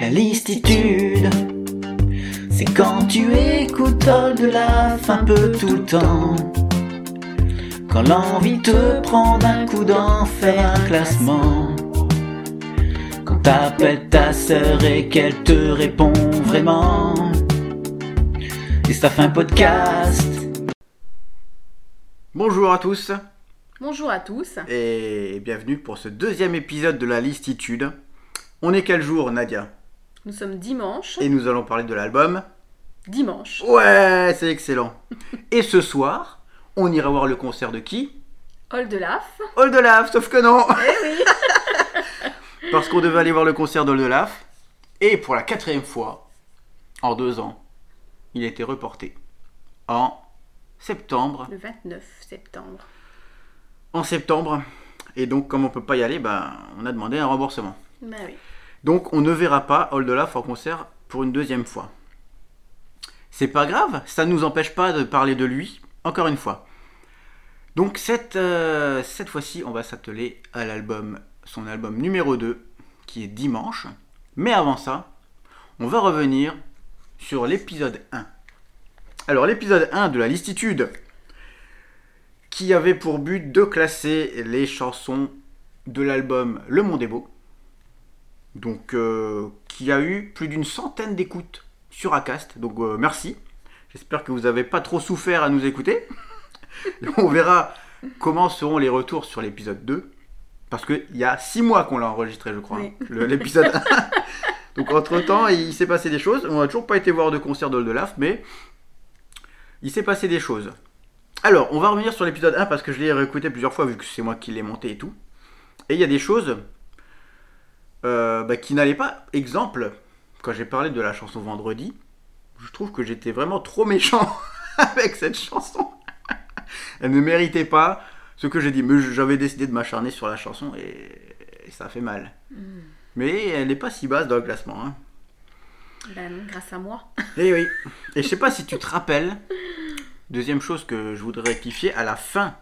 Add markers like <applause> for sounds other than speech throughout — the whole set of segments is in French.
La listitude, c'est quand tu écoutes de la un peu tout le temps. Quand l'envie te prend d'un coup d'en faire un classement. Quand t'appelles ta sœur et qu'elle te répond vraiment. Et ça fait un podcast. Bonjour à tous Bonjour à tous. et bienvenue pour ce deuxième épisode de la listitude. On est quel jour Nadia? Nous sommes dimanche. Et nous allons parler de l'album. Dimanche. Ouais, c'est excellent. <laughs> Et ce soir, on ira voir le concert de qui? Oldelaf. Oldelaf, sauf que non Eh oui. <laughs> Parce qu'on devait aller voir le concert d'Oldelaf. Et pour la quatrième fois, en deux ans, il a été reporté. En septembre. Le 29 septembre. En septembre. Et donc, comme on peut pas y aller, ben, on a demandé un remboursement. Bah oui. Donc on ne verra pas Oldelaf en concert pour une deuxième fois. C'est pas grave, ça ne nous empêche pas de parler de lui, encore une fois. Donc cette, euh, cette fois-ci, on va s'atteler à l'album, son album numéro 2, qui est Dimanche. Mais avant ça, on va revenir sur l'épisode 1. Alors l'épisode 1 de la listitude, qui avait pour but de classer les chansons de l'album Le Monde est beau donc euh, qui a eu plus d'une centaine d'écoutes sur Acast. Donc euh, merci. J'espère que vous n'avez pas trop souffert à nous écouter. <laughs> On verra comment seront les retours sur l'épisode 2. Parce qu'il y a 6 mois qu'on l'a enregistré, je crois, Oui. hein, l'épisode 1. <laughs> Donc entre-temps, il s'est passé des choses. On n'a toujours pas été voir de concert d'Oldelaf, mais il s'est passé des choses. Alors, on va revenir sur l'épisode 1 parce que je l'ai réécouté plusieurs fois vu que c'est moi qui l'ai monté et tout. Et il y a des choses euh, bah, qui n'allait pas. Exemple, quand j'ai parlé de la chanson Vendredi, je trouve que j'étais vraiment trop méchant <laughs> avec cette chanson. Elle ne méritait pas ce que j'ai dit. Mais j'avais décidé de m'acharner sur la chanson et, et ça fait mal. Mais elle n'est pas si basse dans le classement. Hein. Bah non, grâce à moi. Et oui. Et je sais pas si tu te rappelles. Deuxième chose que je voudrais rectifier à la fin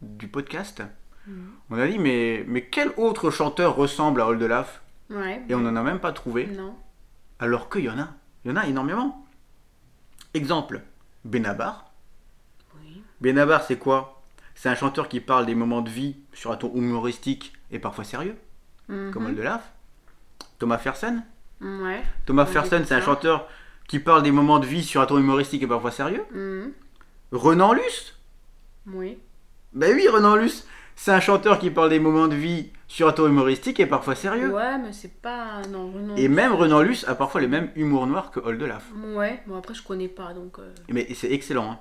du podcast. On a dit mais, mais quel autre chanteur ressemble à Oldelaf Ouais. Et on n'en a même pas trouvé. Non. Alors qu'il y en a. Il y en a énormément. Exemple, Benabar. Oui. Benabar, c'est quoi? C'est un chanteur qui parle des moments de vie sur un ton humoristique et parfois sérieux, Mhm. comme Oldelaf. Thomas Fersen. Ouais. Thomas Fersen, c'est un chanteur qui parle des moments de vie sur un ton humoristique et parfois sérieux. Mhm. Renan Luce? Oui. Ben oui, Renan Luce. C'est un chanteur qui parle des moments de vie sur un ton humoristique et parfois sérieux. Ouais, mais c'est pas. Non, non. Et même Renan Luce a parfois le même humour noir que Oldelaf. Ouais. Bon, après, je connais pas donc. euh, Mais c'est excellent. hein.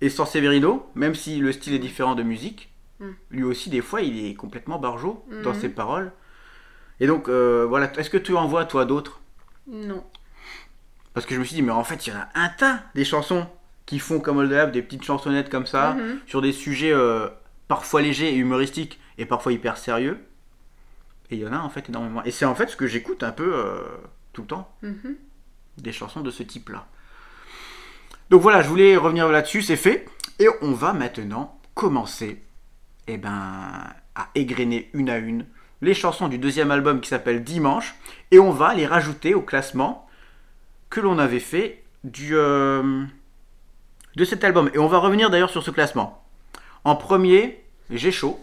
Et San Severino, même si le style est différent de musique, Mm. lui aussi, des fois, il est complètement barjot dans Mhm. ses paroles. Et donc, euh, voilà. Est-ce que tu en vois, toi, d'autres? Non. Parce que je me suis dit, mais en fait, il y en a un tas des chansons qui font comme Oldelaf, des petites chansonnettes comme ça, Mhm. sur des sujets euh, parfois légers et humoristiques, et parfois hyper sérieux. Et il y en a, en fait, énormément. Et c'est en fait ce que j'écoute un peu euh, tout le temps. Mhm. des chansons de ce type-là. Donc voilà, je voulais revenir là-dessus, c'est fait. Et on va maintenant commencer eh ben, à égrener une à une les chansons du deuxième album qui s'appelle Dimanche. Et on va les rajouter au classement que l'on avait fait du, euh, de cet album. Et on va revenir d'ailleurs sur ce classement. En premier, J'ai chaud.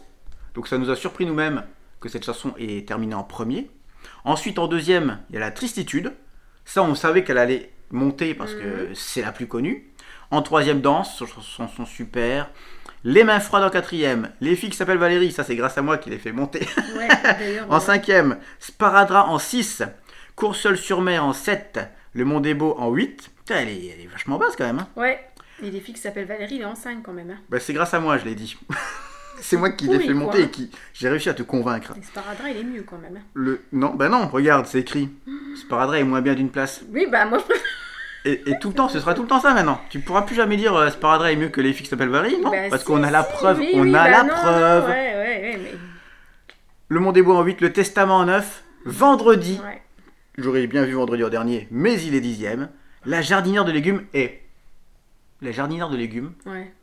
Donc ça nous a surpris nous-mêmes que cette chanson est terminée en premier. Ensuite, en deuxième, il y a La Tristitude. Ça, on savait qu'elle allait monter parce que c'est la plus connue. En troisième, Danse, chanson super. Les mains froides en quatrième. Les filles qui s'appellent Valérie, ça c'est grâce à moi qui les fait monter. <laughs> Ouais, en cinquième, Sparadrap en 6. Courseul sur mer en 7. Le Monde est beau en 8. Putain, elle est, elle est vachement basse quand même. hein. Ouais. Et les filles qui s'appellent Valérie, il est en 5 quand même. Hein. Bah, c'est grâce à moi, je l'ai dit. <laughs> c'est moi qui l'ai fait quoi. monter et qui j'ai réussi à te convaincre. Et Sparadrap, il est mieux quand même. hein. Le non, bah non, regarde, c'est écrit. Sparadrap est moins bien d'une place. Oui, bah moi je préfère. Et, et tout le temps, ce sera tout le temps ça maintenant. Tu pourras plus jamais dire euh, Sparadrap est mieux que les filles qui s'appellent Valérie, non? Bah, Parce si, qu'on a la si, preuve, oui, on oui, a bah la non, non, preuve. ouais, ouais, ouais, mais. Le Monde est beau en 8, le Testament en 9, vendredi. J'aurais bien vu vendredi en dernier, mais il est dixième. La jardinière de légumes est. La jardinière de légumes, Ouais.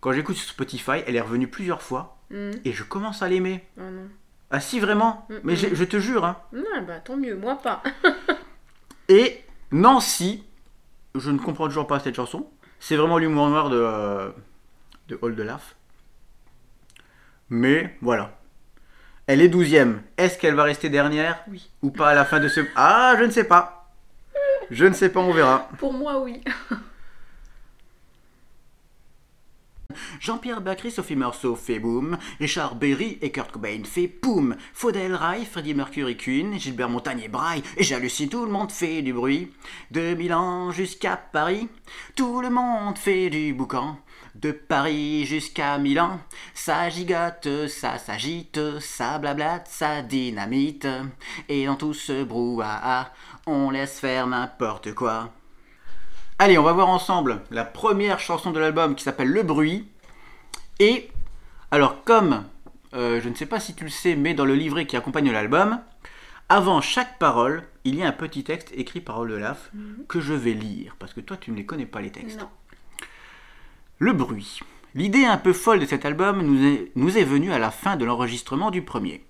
quand j'écoute sur Spotify, elle est revenue plusieurs fois Mhm. et je commence à l'aimer. Oh non. Ah si, vraiment Mm, Mais mm. j'ai- je te jure, hein. Non, bah tant mieux, moi pas. <laughs> Et Nancy, je ne comprends toujours pas cette chanson. C'est vraiment l'humour noir de, euh, de All the Laugh. Mais voilà. Elle est douzième. Est-ce qu'elle va rester dernière Oui. ou pas à la fin de ce... Ah, je ne sais pas. Je ne sais pas, on verra. Pour moi, oui. <laughs> Jean-Pierre Bacry, Sophie Marceau fait boum. Richard Berry et Kurt Cobain fait poum. Faudel Rai, Freddie Mercury Queen, Gilbert Montagnier braille. Et j'hallucine, tout le monde fait du bruit. De Milan jusqu'à Paris, tout le monde fait du boucan. De Paris jusqu'à Milan, ça gigote, ça s'agite, ça blablate, ça dynamite. Et dans tout ce brouhaha, on laisse faire n'importe quoi. Allez, on va voir ensemble la première chanson de l'album qui s'appelle Le Bruit. Et, alors comme, euh, je ne sais pas si tu le sais, mais dans le livret qui accompagne l'album, avant chaque parole, il y a un petit texte écrit par Olaf que je vais lire, parce que toi tu ne les connais pas les textes. Non. Le bruit. L'idée un peu folle de cet album nous est, nous est venue à la fin de l'enregistrement du premier.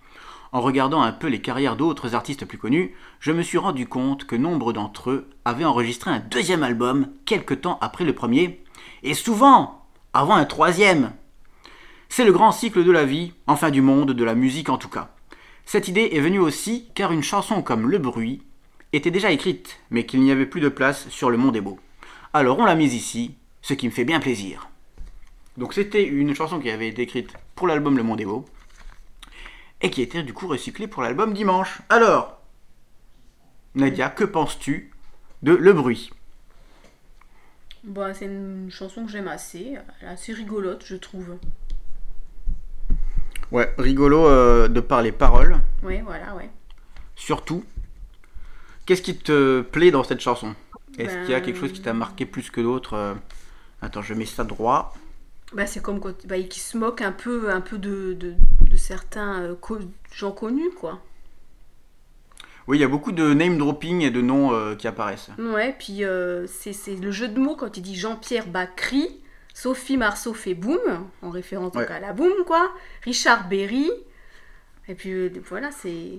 En regardant un peu les carrières d'autres artistes plus connus, je me suis rendu compte que nombre d'entre eux avaient enregistré un deuxième album quelque temps après le premier, et souvent avant un troisième. C'est le grand cycle de la vie, enfin du monde, de la musique en tout cas. Cette idée est venue aussi car une chanson comme Le Bruit était déjà écrite, mais qu'il n'y avait plus de place sur Le Monde est beau. Alors on l'a mise ici, ce qui me fait bien plaisir. Donc c'était une chanson qui avait été écrite pour l'album Le Monde est beau, et qui était du coup recyclée pour l'album Dimanche. Alors, Nadia, que penses-tu de Le Bruit? Bah, c'est une chanson que j'aime assez. Elle est assez rigolote, je trouve. Ouais, rigolo euh, de par les paroles, Oui, voilà, ouais. surtout. Qu'est-ce qui te plaît dans cette chanson? Est-ce Ben- qu'il y a quelque chose qui t'a marqué plus que d'autres euh Attends, je mets ça droit. Bah, c'est comme quand, bah, qui se moque un peu, un peu de, de, de certains euh, co- gens connus, quoi. Oui, il y a beaucoup de name dropping et de noms euh, qui apparaissent. Ouais, puis euh, c'est c'est le jeu de mots quand il dit Jean-Pierre Bacry, Sophie Marceau fait boum, en référence donc Ouais. à la boum, quoi. Richard Berry. Et puis euh, voilà, c'est.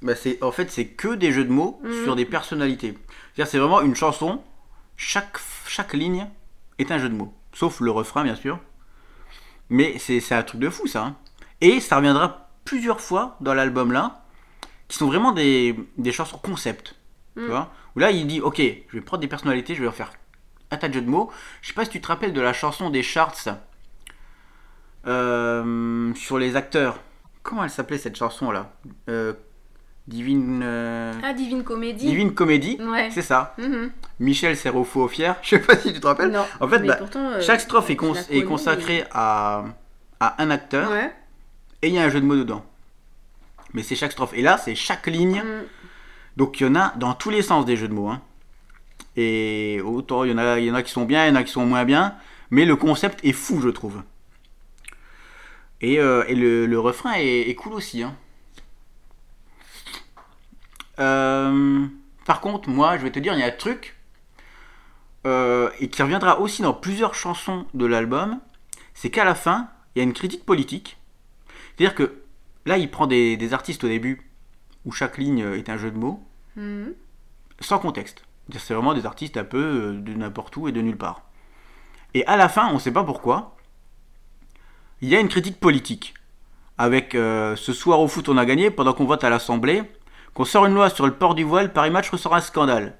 Bah, c'est, en fait, c'est que des jeux de mots Mhm. sur des personnalités. C'est-à-dire, c'est vraiment une chanson. Chaque, chaque ligne est un jeu de mots. Sauf le refrain, bien sûr. Mais c'est, c'est un truc de fou, ça. hein. Et ça reviendra plusieurs fois dans l'album là, qui sont vraiment des, des chansons concept. Tu Mhm. vois? Où là, il dit Ok, je vais prendre des personnalités, je vais leur faire un tas de jeux de mots. Je sais pas si tu te rappelles de la chanson des charts euh, sur les acteurs. Comment elle s'appelait cette chanson là Euh, Divine. euh, Ah, Divine Comédie. Divine Comédie, Ouais. c'est ça. Mhm. Michel Serofo fier. <laughs> Je sais pas si tu te rappelles. Non. En fait, bah, pourtant, euh, Chaque strophe est, cons- consacrée à, à un acteur Ouais. et il y a un jeu de mots dedans. Mais c'est chaque strophe. Et là, c'est chaque ligne. Mhm. Donc il y en a dans tous les sens des jeux de mots. hein. Et autant il y, en a, il y en a qui sont bien, il y en a qui sont moins bien. Mais le concept est fou, je trouve. Et, euh, et le, le refrain est, est cool aussi. hein. Euh, par contre, moi, je vais te dire, il y a un truc. euh, et qui reviendra aussi dans plusieurs chansons de l'album. C'est qu'à la fin, il y a une critique politique. C'est-à-dire que là, il prend des, des artistes au début où chaque ligne est un jeu de mots, Mhm. sans contexte. C'est vraiment des artistes un peu euh, de n'importe où et de nulle part. Et à la fin, on ne sait pas pourquoi, il y a une critique politique. Avec euh, ce soir au foot, on a gagné pendant qu'on vote à l'Assemblée, qu'on sort une loi sur le port du voile, Paris Match ressort un scandale.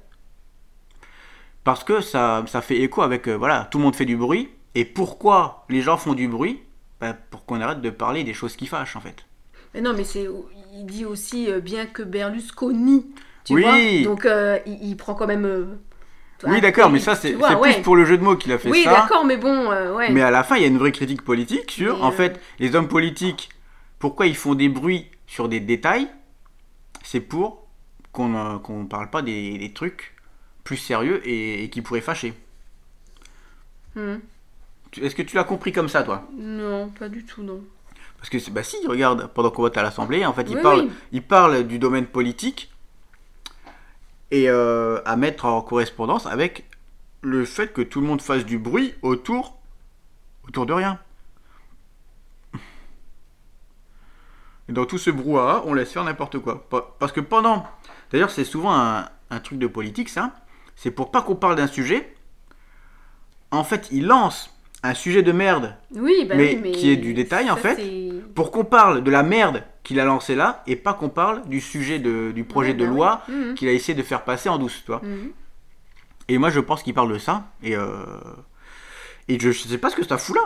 Parce que ça, fait écho avec, euh, voilà, tout le monde fait du bruit. Et pourquoi les gens font du bruit? Ben, Pour qu'on arrête de parler des choses qui fâchent, en fait. Mais non, mais c'est. Il dit aussi bien que Berlusconi. Tu Oui. vois Donc euh, il, il prend quand même. euh, Oui, d'accord, mais ça, c'est ouais. plus pour le jeu de mots qu'il a fait Oui, ça. d'accord, mais bon, euh, ouais. Mais à la fin, il y a une vraie critique politique sur, Mais, en fait, les hommes politiques, pourquoi ils font des bruits sur des détails? C'est pour qu'on ne parle pas des, des trucs plus sérieux et, et qui pourraient fâcher. Hmm. Est-ce que tu l'as compris comme ça, toi? Non, pas du tout, non. Parce que, c'est- bah si, regarde, pendant qu'on vote à l'Assemblée, en fait, il, Oui, parle, oui. il parle du domaine politique et euh, à mettre en correspondance avec le fait que tout le monde fasse du bruit autour, autour de rien. Et dans tout ce brouhaha, on laisse faire n'importe quoi. Pa- Parce que pendant. D'ailleurs, c'est souvent un, un truc de politique, ça. C'est pour pas qu'on parle d'un sujet. En fait, il lance un sujet de merde Oui, bah Mais oui, mais qui est du détail, en fait. pour qu'on parle de la merde qu'il a lancé là et pas qu'on parle du sujet de- du projet Ouais, de bah loi oui. Mhm. qu'il a essayé de faire passer en douce, tu vois. Mhm. Et moi, je pense qu'il parle de ça. Et, euh, et je, je sais pas ce que ça fout là.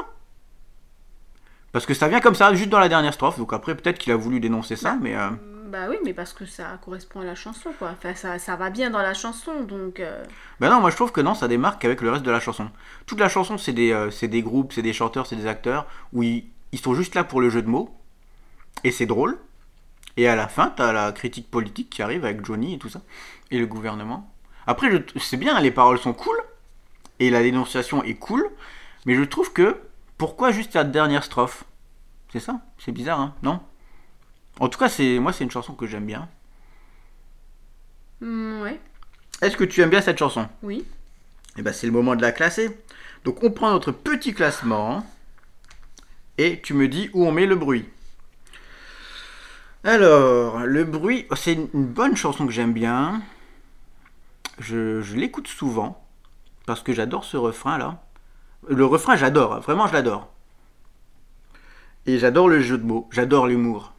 Parce que ça vient comme ça, juste dans la dernière strophe. Donc après, peut-être qu'il a voulu dénoncer ça, mais. euh, Bah oui, mais parce que ça correspond à la chanson, quoi. Enfin, ça, va bien dans la chanson, donc... euh, Ben non, moi je trouve que non, ça démarque avec le reste de la chanson. Toute la chanson, c'est des, euh, c'est des groupes, c'est des chanteurs, c'est des acteurs, où ils, ils sont juste là pour le jeu de mots. Et c'est drôle. Et à la fin, t'as la critique politique qui arrive avec Johnny et tout ça. Et le gouvernement. Après, je- c'est bien, les paroles sont cool. Et la dénonciation est cool. Mais je trouve que. Pourquoi juste la dernière strophe? C'est ça C'est bizarre, hein Non? En tout cas, c'est moi, c'est une chanson que j'aime bien. hmm, ouais, Est-ce que tu aimes bien cette chanson? Oui. Et ben c'est le moment de la classer. Donc on prend notre petit classement et tu me dis où on met le bruit. Alors, le bruit, c'est une bonne chanson que j'aime bien. Je, je l'écoute souvent parce que j'adore ce refrain là. Le refrain, j'adore, hein, vraiment je l'adore. Et j'adore le jeu de mots, j'adore l'humour.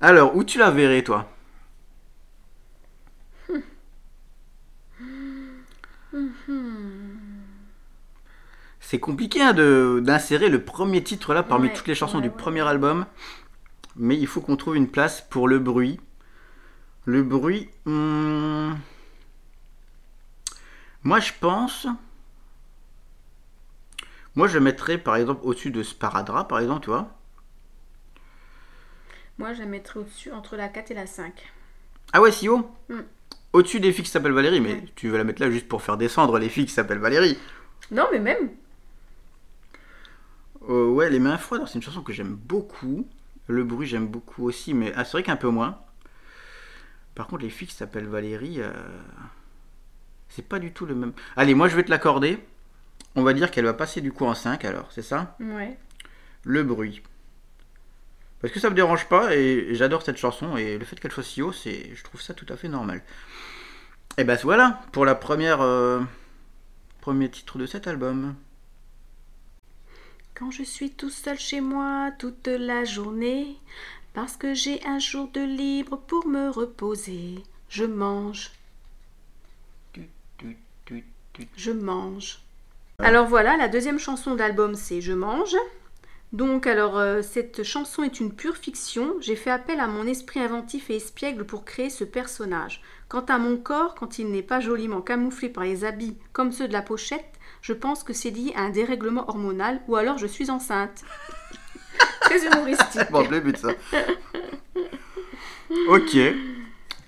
Alors, où tu la verrais toi? C'est compliqué hein, de- d'insérer le premier titre là parmi Ouais, toutes les chansons ouais, du ouais, premier album. Mais il faut qu'on trouve une place pour le bruit. Le bruit. hmm, Moi je pense. Moi je mettrais par exemple au-dessus de Sparadra par exemple, tu vois. Moi, je la mettrais au-dessus, entre la 4 et la 5. Ah ouais, si haut Mm. Au-dessus des filles qui s'appellent Valérie, mais tu veux la mettre là juste pour faire descendre les filles qui s'appellent Valérie. Non, mais même. Euh, ouais, Les Mains Froides, c'est une chanson que j'aime beaucoup. Le bruit, j'aime beaucoup aussi, mais ah, c'est vrai qu'un peu moins. Par contre, les filles qui s'appellent Valérie, euh, c'est pas du tout le même. Allez, moi je vais te l'accorder. On va dire qu'elle va passer du coup en 5 alors, c'est ça? Ouais. Le bruit. Parce que ça me dérange pas et j'adore cette chanson et le fait qu'elle soit si haut, c'est, je trouve ça tout à fait normal. Et ben voilà pour la première euh, premier titre de cet album. Quand je suis tout seul chez moi toute la journée, parce que j'ai un jour de libre pour me reposer, je mange, je mange. Alors voilà, la deuxième chanson d'album c'est Je mange. Donc alors euh, cette chanson est une pure fiction. J'ai fait appel à mon esprit inventif et espiègle pour créer ce personnage. Quant à mon corps, quand il n'est pas joliment camouflé par les habits comme ceux de la pochette, je pense que c'est lié à un dérèglement hormonal ou alors je suis enceinte. <laughs> Très humoristique. Bon, le but ça. ok.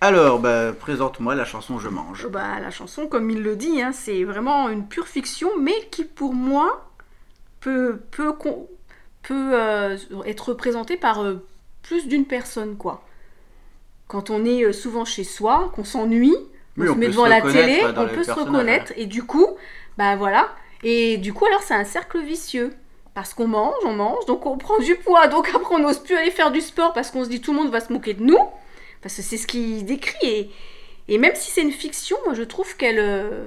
Alors, bah, présente-moi la chanson Je mange. Bah, la chanson, comme il le dit, hein, c'est vraiment une pure fiction, mais qui pour moi peut, peut, con- peut euh, être représentée par euh, plus d'une personne, quoi. Quand on est euh, souvent chez soi, qu'on s'ennuie, Oui, on, on se met devant se la télé, on peut se reconnaître, et du coup, bah voilà. Et du coup, alors c'est un cercle vicieux. Parce qu'on mange, on mange, donc on prend du poids, donc après on n'ose plus aller faire du sport parce qu'on se dit tout le monde va se moquer de nous. Parce que c'est ce qu'il décrit. Et, et même si c'est une fiction, moi je trouve qu'elle euh,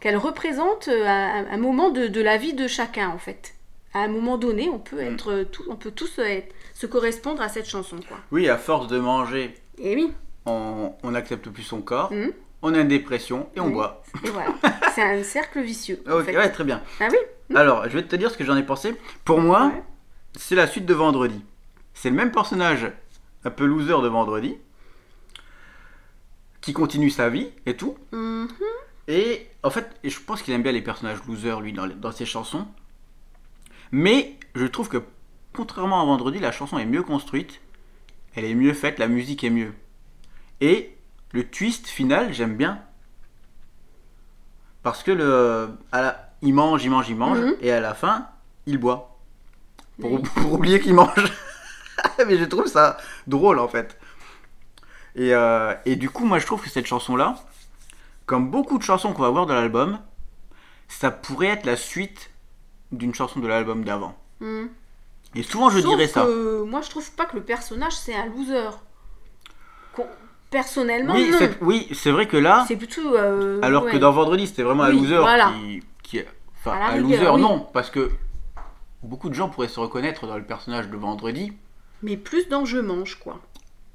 qu'elle représente euh, un, un moment de, de la vie de chacun en fait. À un moment donné, on peut être euh, tout, on peut tous être- se correspondre à cette chanson quoi. Oui, à force de manger, Et oui, on n'accepte plus son corps, Mhm. on a une dépression et on Oui. boit. et voilà. c'est un cercle vicieux. en <laughs> Ok, fait. ouais, très bien. Ah oui. Alors, je vais te dire ce que j'en ai pensé. Pour moi, Ouais. c'est la suite de Vendredi. C'est le même personnage, un peu loser de Vendredi, qui continue sa vie et tout. Mhm. Et en fait, je pense qu'il aime bien les personnages losers, lui, dans, ses chansons. Mais je trouve que, contrairement à Vendredi, la chanson est mieux construite, elle est mieux faite, la musique est mieux. Et le twist final, j'aime bien. Parce que le, à la- il mange, il mange, il mange, Mhm. et à la fin, il boit. Pour, Oui. pour oublier qu'il mange. <laughs> Mais je trouve ça drôle en fait. Et, euh, et du coup, moi je trouve que cette chanson-là, comme beaucoup de chansons qu'on va voir dans l'album, ça pourrait être la suite d'une chanson de l'album d'avant. Mhm. Et souvent, je Sauf dirais ça. que moi, je trouve pas que le personnage, c'est un loser. Qu'on- Personnellement, Oui, non. c'est- oui, c'est vrai que là, C'est plutôt. euh, alors que dans Vendredi, c'était vraiment un loser voilà. qui, qui- Enfin, un rigueur, loser, oui. non, parce que beaucoup de gens pourraient se reconnaître dans le personnage de Vendredi. Mais plus dans Je mange, quoi.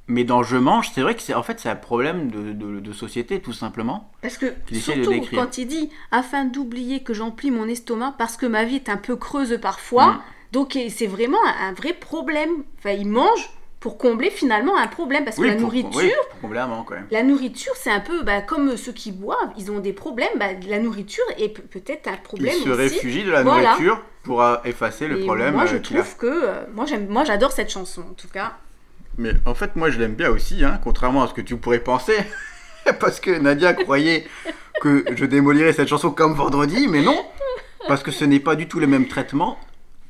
Mais dans Je mange, c'est vrai que c'est en fait c'est un problème de, de- de société tout simplement. Parce que, de surtout quand il dit afin d'oublier que j'emplis mon estomac parce que ma vie est un peu creuse parfois, Mm. donc c'est vraiment un, un vrai problème. Enfin, il mange pour combler finalement un problème parce que la pour, nourriture. oui, pour quand même. La nourriture, c'est un peu bah, comme ceux qui boivent, ils ont des problèmes. Bah, la nourriture est pe- peut-être un Il problème se aussi. réfugie de la Voilà. nourriture pour euh, effacer le Et problème moi, je euh, a. trouve que euh, moi, j'aime, moi, j'adore cette chanson en tout cas. Mais en fait, moi, je l'aime bien aussi, hein, contrairement à ce que tu pourrais penser. <laughs> parce que Nadia croyait que je démolirais cette chanson comme vendredi, mais non. Parce que ce n'est pas du tout le même traitement,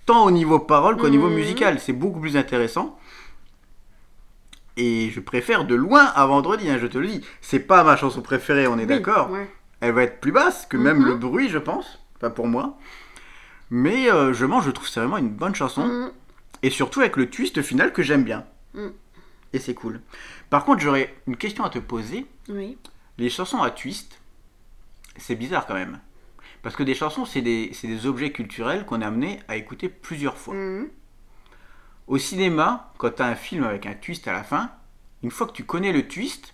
tant au niveau parole qu'au niveau Mhm. musical. C'est beaucoup plus intéressant. Et je préfère de loin à vendredi, hein, je te le dis. C'est pas ma chanson préférée, on est Oui, d'accord. ouais. Elle va être plus basse que même Mhm. le bruit, je pense. Pas pour moi. Mais euh, je mange, je trouve c'est vraiment une bonne chanson. Mm. Et surtout avec le twist final que j'aime bien. Mm. Et c'est cool. Par contre, j'aurais une question à te poser. Oui. Les chansons à twist, c'est bizarre quand même. Parce que des chansons, c'est des, objets culturels qu'on est amené à écouter plusieurs fois. Mm. Au cinéma, quand tu as un film avec un twist à la fin, une fois que tu connais le twist,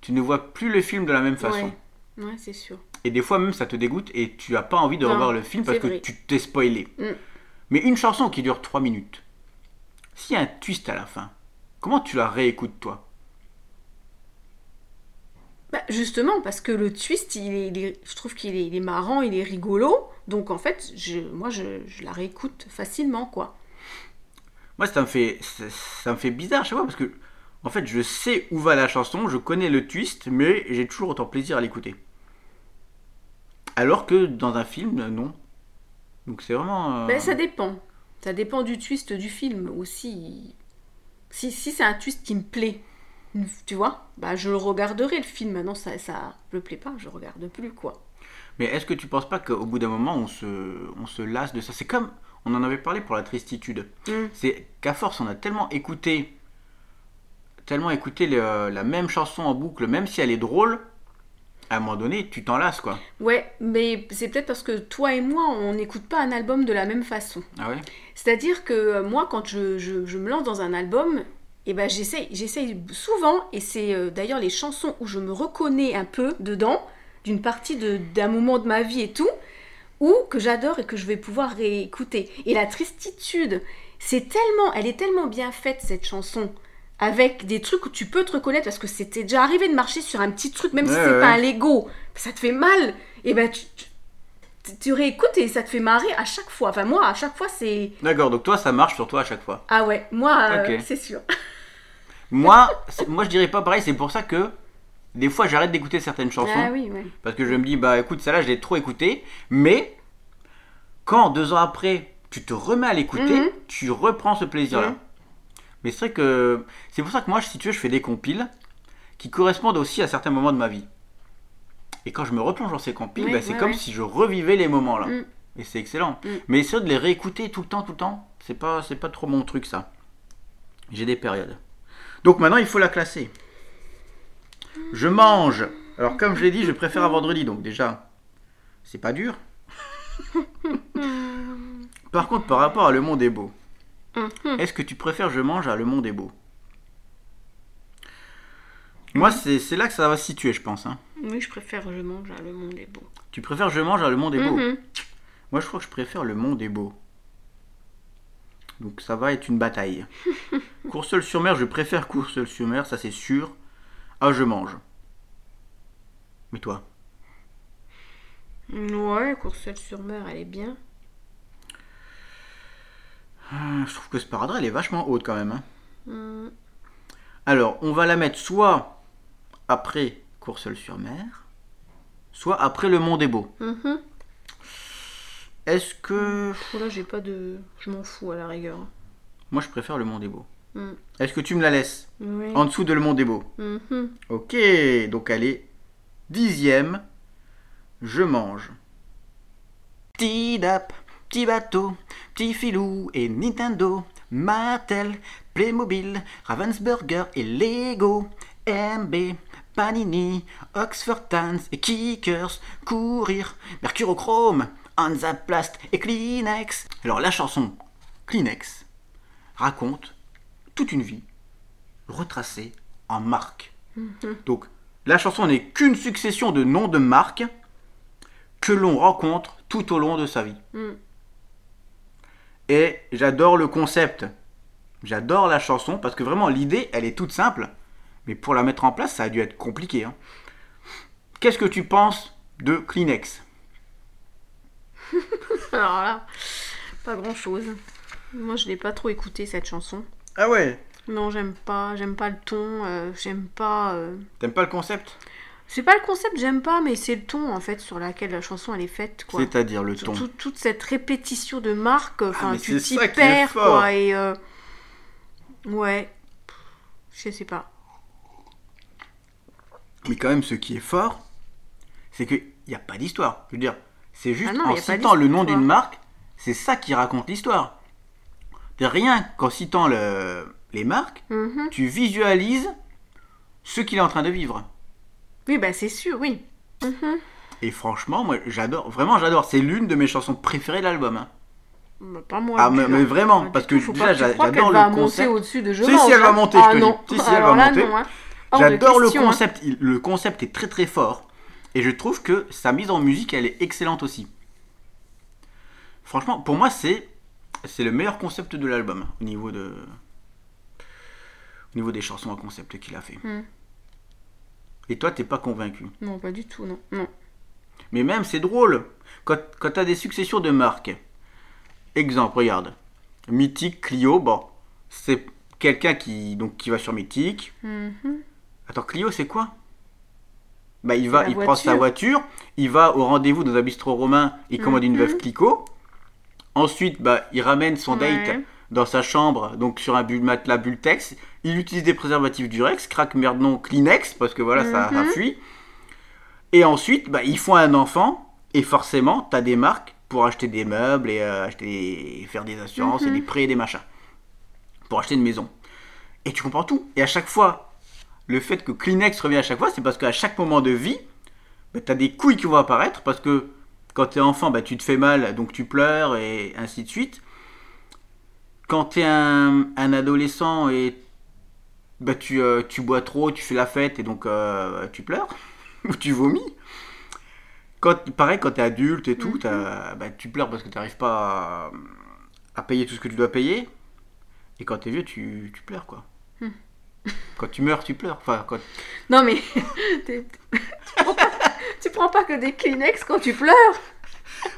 tu ne vois plus le film de la même façon. Ouais. Ouais, c'est sûr. Et des fois même ça te dégoûte et tu as pas envie de Non, revoir le film parce que tu t'es spoilé. Mm. Mais une chanson qui dure 3 minutes, s'il y a un twist à la fin, comment tu la réécoutes toi? Bah, justement, parce que le twist, il est, il est- je trouve qu'il est, il est marrant, il est rigolo. Donc en fait, je, moi, je, je la réécoute facilement, quoi. Moi ça me fait ça, ça me fait bizarre, je sais pas parce que en fait je sais où va la chanson, je connais le twist, mais j'ai toujours autant plaisir à l'écouter. Alors que dans un film, non. Donc c'est vraiment. euh, Ben, ça dépend. Ça dépend du twist du film aussi. Si, si c'est un twist qui me plaît, tu vois, bah, je le regarderai le film. Maintenant, ça, ça me plaît pas, je regarde plus, quoi. Mais est-ce que tu penses pas qu'au bout d'un moment on se, on se lasse de ça? C'est comme on en avait parlé pour la tristitude. Mm. C'est qu'à force on a tellement écouté, tellement écouté le- la même chanson en boucle, même si elle est drôle, à un moment donné tu t'en lasses quoi. Ouais, mais c'est peut-être parce que toi et moi, on n'écoute pas un album de la même façon. Ah ouais? C'est-à-dire que euh, moi, quand je, je- je me lance dans un album, eh ben, j'essaye, j'essaye souvent, et c'est euh, d'ailleurs les chansons où je me reconnais un peu dedans, d'une partie de- d'un moment de ma vie et tout, ou que j'adore et que je vais pouvoir réécouter. Et la tristitude, c'est tellement, elle est tellement bien faite cette chanson, avec des trucs où tu peux te reconnaître, parce que c'était déjà arrivé de marcher sur un petit truc, même si c'est ouais. pas un Lego, ça te fait mal, et ben tu, tu, tu réécoutes et ça te fait marrer à chaque fois. Enfin moi, à chaque fois, c'est... D'accord, donc toi ça marche sur toi à chaque fois. Ah ouais, moi, euh, c'est sûr. <laughs> Moi, moi je dirais pas pareil, c'est pour ça que des fois j'arrête d'écouter certaines chansons. Ah oui, ouais. Parce que je me dis, bah écoute, celle-là, je l'ai trop écoutée. Mais quand deux ans après, tu te remets à l'écouter, Mhm. tu reprends ce plaisir-là. Mhm. Mais c'est vrai que c'est pour ça que moi, si tu veux, je fais des compiles qui correspondent aussi à certains moments de ma vie. Et quand je me replonge dans ces compiles, Oui, bah, c'est comme si je revivais les moments là. Mm. Et c'est excellent. Mm. Mais essayer de les réécouter tout le temps, tout le temps, c'est pas, c'est pas trop mon truc ça. J'ai des périodes. Donc maintenant, il faut la classer. Je mange. Alors comme je l'ai dit, je préfère à vendredi. Donc déjà, c'est pas dur. <laughs> Par contre, par rapport à Le Monde est beau, Mhm. est-ce que tu préfères Je mange à Le Monde est beau Moi, c'est c'est là que ça va se situer, je pense. hein. Oui, je préfère Je mange à Le Monde est beau. Tu préfères Je mange à Le Monde est beau Mhm. Moi, je crois que je préfère Le Monde est beau. Donc ça va être une bataille. <laughs> Courseul-sur-Mer, je préfère Courseul-sur-Mer, ça c'est sûr. Ah, je mange. Mais toi? Ouais, Courseul-sur-Mer, elle est bien. Ah, Je trouve que Sparadrap, elle est vachement haute quand même. hein. Mhm. Alors, on va la mettre soit après Courseul-sur-Mer, soit après Le Monde est beau. Mhm. Est-ce que... Oh, là, j'ai pas de... Je m'en fous, à la rigueur. Moi, je préfère Le Monde est beau. Mm. Est-ce que tu me la laisses Oui. En dessous de Le Monde est beau. Mhm. Ok, donc elle est dixième. Je mange. Tidap, Petit bateau, petit filou et Nintendo, Mattel, Playmobil, Ravensburger et Lego, MB, Panini, Oxford Tans et Kickers, Courir, Mercurochrome, Hansaplast et Kleenex. Alors la chanson Kleenex raconte toute une vie retracée en marques. Donc la chanson n'est qu'une succession de noms de marques que l'on rencontre tout au long de sa vie. Mm. Et j'adore le concept. J'adore la chanson parce que vraiment l'idée, elle est toute simple. Mais pour la mettre en place, ça a dû être compliqué. hein. Qu'est-ce que tu penses de Kleenex? <laughs> Alors là, pas grand chose. Moi, je l'ai pas trop écouté cette chanson. Ah ouais? Non, j'aime pas, j'aime pas le ton, euh, j'aime pas. euh, T'aimes pas le concept? C'est pas le concept, j'aime pas, mais c'est le ton en fait sur laquelle la chanson elle est faite quoi. C'est-à-dire le ton. tout- toute cette répétition de marques, enfin mais tu t'y perds quoi et euh, ouais, je sais pas. Mais quand même, ce qui est fort, c'est qu'il n'y a pas d'histoire. Je veux dire, c'est juste Ah non, en citant le nom d'une marque, c'est ça qui raconte l'histoire. Rien qu'en citant le- les marques, Mhm. tu visualises ce qu'il est en train de vivre. Oui bah c'est sûr, oui. Mhm. Et franchement, moi j'adore, vraiment j'adore. C'est l'une de mes chansons préférées de l'album. hein. Bah, pas moi. Ah, non mais- plus, mais hein. vraiment, du parce que faut déjà, pas que tu j'a- crois j'adore qu'elle le va concept. monter au-dessus de je Si, si, elle va hein. monter, je ah, te dis. non. Si, si, elle Alors va monter. non, hein. J'adore le hein. concept. Il- Le concept est très très fort. Et je trouve que sa mise en musique, elle est excellente aussi. Franchement, pour moi, c'est c'est le meilleur concept de l'album au niveau de au niveau des chansons à concept qu'il a fait. Hmm. Et toi, t'es pas convaincu. Non, pas du tout, non. non. Mais même, c'est drôle. Quand, quand tu as des successions de marques. Exemple, regarde. Mythique, Clio, bon. C'est quelqu'un qui, donc, qui va sur Mythique. Mhm. Attends, Clio, c'est quoi? Bah, il va, il prend sa voiture, il va au rendez-vous dans un bistrot romain, il commande une Mhm. veuve Clicquot. Ensuite, bah, il ramène son date. Dans sa chambre, donc sur un bulle matelas Bultex. Il utilise des préservatifs Durex, craque merde non Kleenex, parce que voilà, ça, ça Mhm. fuit. Et ensuite, bah, ils font un enfant, et forcément, tu as des marques pour acheter des meubles et euh, acheter, et faire des assurances et Mhm. des prêts et des machins. Pour acheter une maison. Et tu comprends tout. Et à chaque fois, le fait que Kleenex revient à chaque fois, c'est parce qu'à chaque moment de vie, bah, tu as des couilles qui vont apparaître, parce que quand tu es enfant, bah, tu te fais mal, donc tu pleures, et ainsi de suite. Quand tu es un, un adolescent et bah, tu, euh, tu bois trop, tu fais la fête, et donc euh, tu pleures, ou tu vomis. Quand, pareil, quand tu es adulte et tout, t'as- bah, tu pleures parce que tu n'arrives pas à, à payer tout ce que tu dois payer. Et quand tu es vieux, tu, tu pleures, quoi. Quand tu meurs, tu pleures. Enfin, quand... Non mais tu, prends pas, tu prends pas que des Kleenex quand tu pleures.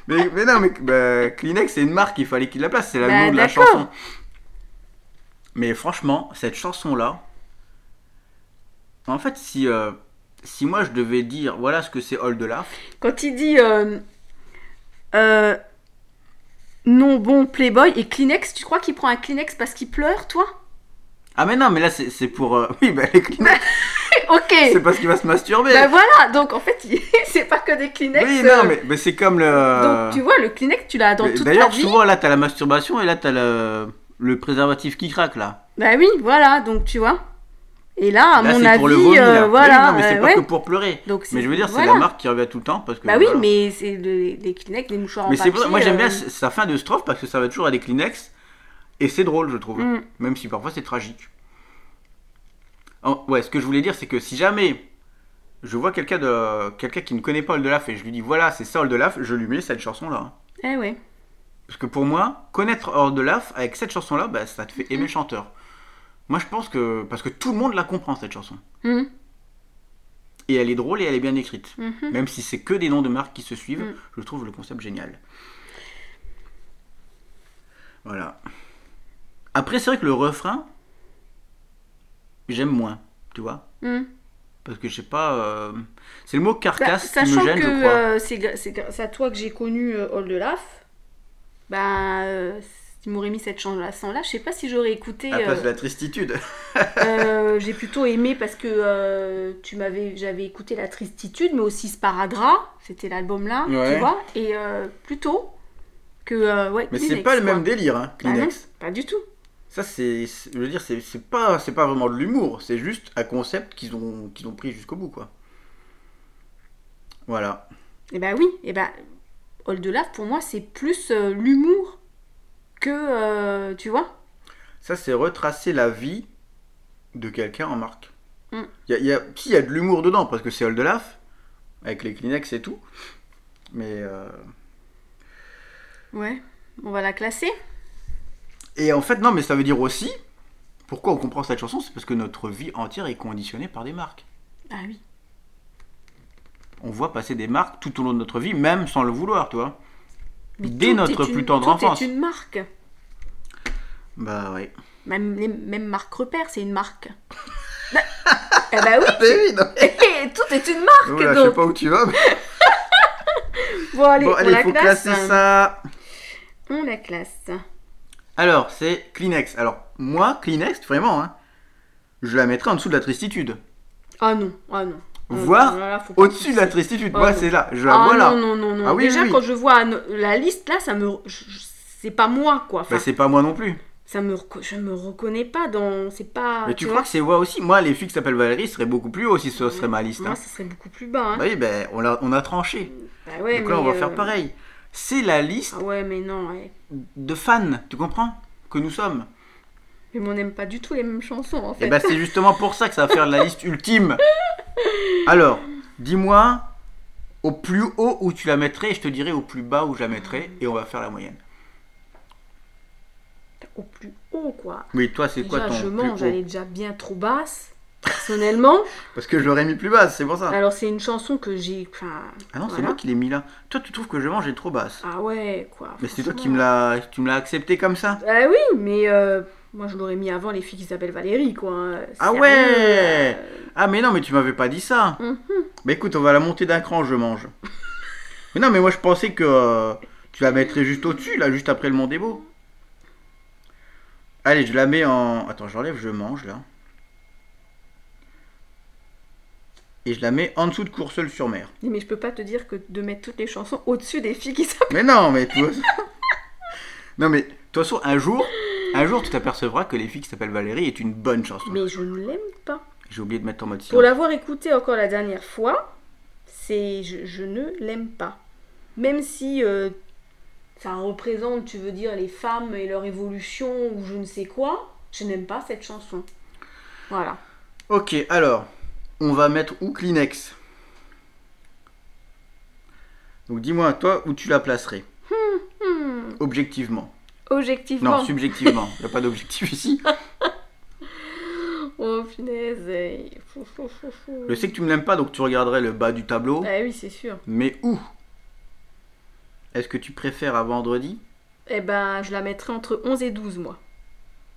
Mais, mais non, mais bah, Kleenex, c'est une marque, il fallait qu'il la place. C'est le Bah, nom de la chanson. Mais franchement, cette chanson-là, en fait, si, euh, si moi je devais dire voilà ce que c'est de Laf, Quand il dit euh, euh, non bon Playboy et Kleenex, tu crois qu'il prend un Kleenex parce qu'il pleure, toi? Ah mais non, mais là c'est pour... <laughs> Oui, bah les Kleenex, <laughs> Ok. c'est parce qu'il va se masturber. Ben voilà, donc en fait, il- c'est pas que des Kleenex. oui, euh, non, mais, mais c'est comme le... Donc tu vois, le Kleenex, tu l'as dans Mais toute ta D'ailleurs, vie. souvent là t'as la masturbation et là t'as le, le préservatif qui craque là. Bah oui, voilà, donc tu vois. Et là, à là mon c'est avis, pour le vomi euh, là. voilà. Oui, non, mais c'est euh, pas ouais. que pour pleurer. Donc, c'est- Mais je veux dire, c'est voilà. la marque qui revient tout le temps parce que... Bah oui, voilà. mais c'est le- les Kleenex, les mouchoirs Mais en c'est pour papier. moi j'aime bien euh, sa fin de strophe parce que ça va toujours à des Kleenex et c'est drôle je trouve, Mm. même si parfois c'est tragique. Oh, ouais, ce que je voulais dire c'est que si jamais je vois quelqu'un de quelqu'un qui ne connaît pas Oldelaf et je lui dis voilà c'est ça Oldelaf, je lui mets cette chanson là. Eh ouais. Parce que pour moi, connaître Oldelaf avec cette chanson là, bah, ça te fait aimer le chanteur. Moi je pense que parce que tout le monde la comprend cette chanson Mhm, et elle est drôle et elle est bien écrite. mhm. Même si c'est que des noms de marques qui se suivent, Mm. je trouve le concept génial. Voilà. Après, c'est vrai que le refrain, j'aime moins, tu vois. Parce que je sais pas. euh, C'est le mot Bah, carcasse qui me gêne, que je crois. euh, c'est à toi que j'ai connu euh, All the Laugh, bah, euh, si tu m'aurais mis cette chanson-là, je sais pas si j'aurais écouté. à la place euh, de la tristitude. euh, <laughs> j'ai plutôt aimé parce que euh, tu m'avais, j'avais écouté La Tristitude, mais aussi Sparadrap, c'était l'album là, Ouais. tu vois. Et euh, plutôt, que euh, ouais. Mais c'est pas le même délire, hein, Bah non, pas du tout. Ça, c'est. Je veux dire, c'est c'est pas, c'est pas vraiment de l'humour, c'est juste un concept qu'ils ont, qu'ils ont pris jusqu'au bout, quoi. Voilà. Et bah oui, et bah Old Love pour moi c'est plus euh, l'humour que euh, tu vois. Ça, c'est retracer la vie de quelqu'un en marque. Mm. Il y a, il y a- si, il y a de l'humour dedans, parce que c'est Old Laf, avec les Kleenex et tout. Mais. euh, Ouais. On va la classer. Et en fait, non, mais ça veut dire aussi. Pourquoi on comprend cette chanson C'est parce que notre vie entière est conditionnée par des marques. Ah oui. On voit passer des marques tout au long de notre vie, même sans le vouloir, tu vois. Mais Dès notre plus tendre tout enfance. est une marque. Bah oui. Même les mêmes marques repères, c'est une marque. Bah, <laughs> eh bah oui. Mais oui, non. <laughs> tout est une marque Oula, je donc. sais pas où tu vas. mais- <laughs> Bon allez, bon, on la faut classe. classer ça. On la classe. Alors, c'est Kleenex. Alors, moi, Kleenex, vraiment, hein, je la mettrais en dessous de la tristitude. Ah non, ah non. Ah, pas Au-dessus de la tristitude. Ah moi, c'est là. Je la Ah vois là. non, non, non, non. Ah oui, Déjà, oui, oui. quand je vois la liste là, ça me. C'est pas moi quoi. Enfin, Bah, c'est pas moi non plus. ça me je me reconnais pas dans. C'est pas. Mais tu crois que c'est moi aussi? Moi, les filles qui s'appellent Valérie seraient beaucoup plus haut si ce serait ma liste. Moi, hein. ça serait beaucoup plus bas. Hein. Bah oui, ben, on, a, on a tranché. Bah ouais, Donc là, on va faire euh, pareil. C'est la liste ouais, mais non. ouais. de fans, tu comprends Que nous sommes. Mais on n'aime pas du tout les mêmes chansons en fait. Et bah, c'est justement pour ça que ça va faire la liste ultime. <laughs> Alors, dis-moi au plus haut où tu la mettrais et je te dirai au plus bas où je la mettrais et on va faire la moyenne. Au plus haut quoi. Oui, toi, c'est quoi ton je elle est déjà bien trop basse. Personnellement. Parce que je l'aurais mis plus basse, c'est pour ça. Alors, c'est une chanson que j'ai. Enfin. Ah non, c'est moi qui l'ai mis là. Toi, tu trouves que je mange est trop basse. Ah ouais, quoi. Mais c'est toi qui me l'as, tu me l'as accepté comme ça. Ah oui, mais euh, moi je l'aurais mis avant les filles qui s'appellent Valérie, quoi. Ah ouais euh, Ah mais non, mais tu m'avais pas dit ça. Mhm. Bah écoute, on va la monter d'un cran, je mange. mais non, mais moi je pensais que euh, tu la mettrais juste au-dessus, là, juste après le monde est beau. Allez, je la mets en... Attends, j'enlève, je mange, là. Et je la mets en dessous de Courseul-sur-Mer. Mais je peux pas te dire que de mettre toutes les chansons au-dessus des filles qui s'appellent. Mais non, mais tu vois... <laughs> non, mais de toute façon, un jour, un jour, tu t'apercevras que Les filles qui s'appellent Valérie est une bonne chanson. Mais je ne l'aime pas. J'ai oublié de mettre en mode Pour silence. l'avoir écouté encore la dernière fois, c'est je, je ne l'aime pas. Même si euh, ça représente, tu veux dire, les femmes et leur évolution ou je ne sais quoi, je n'aime pas cette chanson. Voilà. Ok, alors, on va mettre où Kleenex? Donc dis-moi, toi, où tu la placerais? Hmm, Objectivement. Objectivement. Non, subjectivement. Il n'y a pas d'objectif ici. <laughs> Oh punaise. eh. Je sais que tu me l'aimes pas, donc tu regarderais le bas du tableau. Ah oui, c'est sûr. Mais où? Est-ce que tu préfères à vendredi? Eh ben, je la mettrai entre 11 et 12, moi.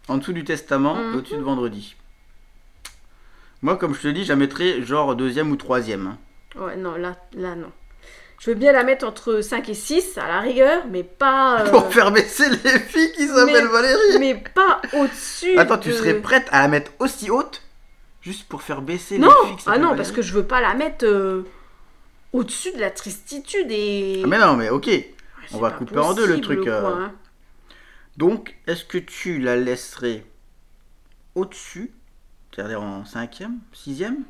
En dessous du testament, Mhm. au-dessus de vendredi Moi, comme je te dis, je la mettrais genre deuxième ou troisième. hein. Ouais, non, là, là, non. Je veux bien la mettre entre 5 et 6, à la rigueur, mais pas... euh, <laughs> Pour faire baisser les filles qui s'appellent Valérie mais pas au-dessus Attends, tu de- serais prête à la mettre aussi haute Juste pour faire baisser Non, les filles qui ah s'appellent non, Valérie? parce que je veux pas la mettre euh, au-dessus de la tristitude et... Ah, mais non, mais ok. C'est on va pas couper en deux, le possible, truc, euh. quoi, hein. Donc, est-ce que tu la laisserais au-dessus C'est-à-dire en cinquième Sixième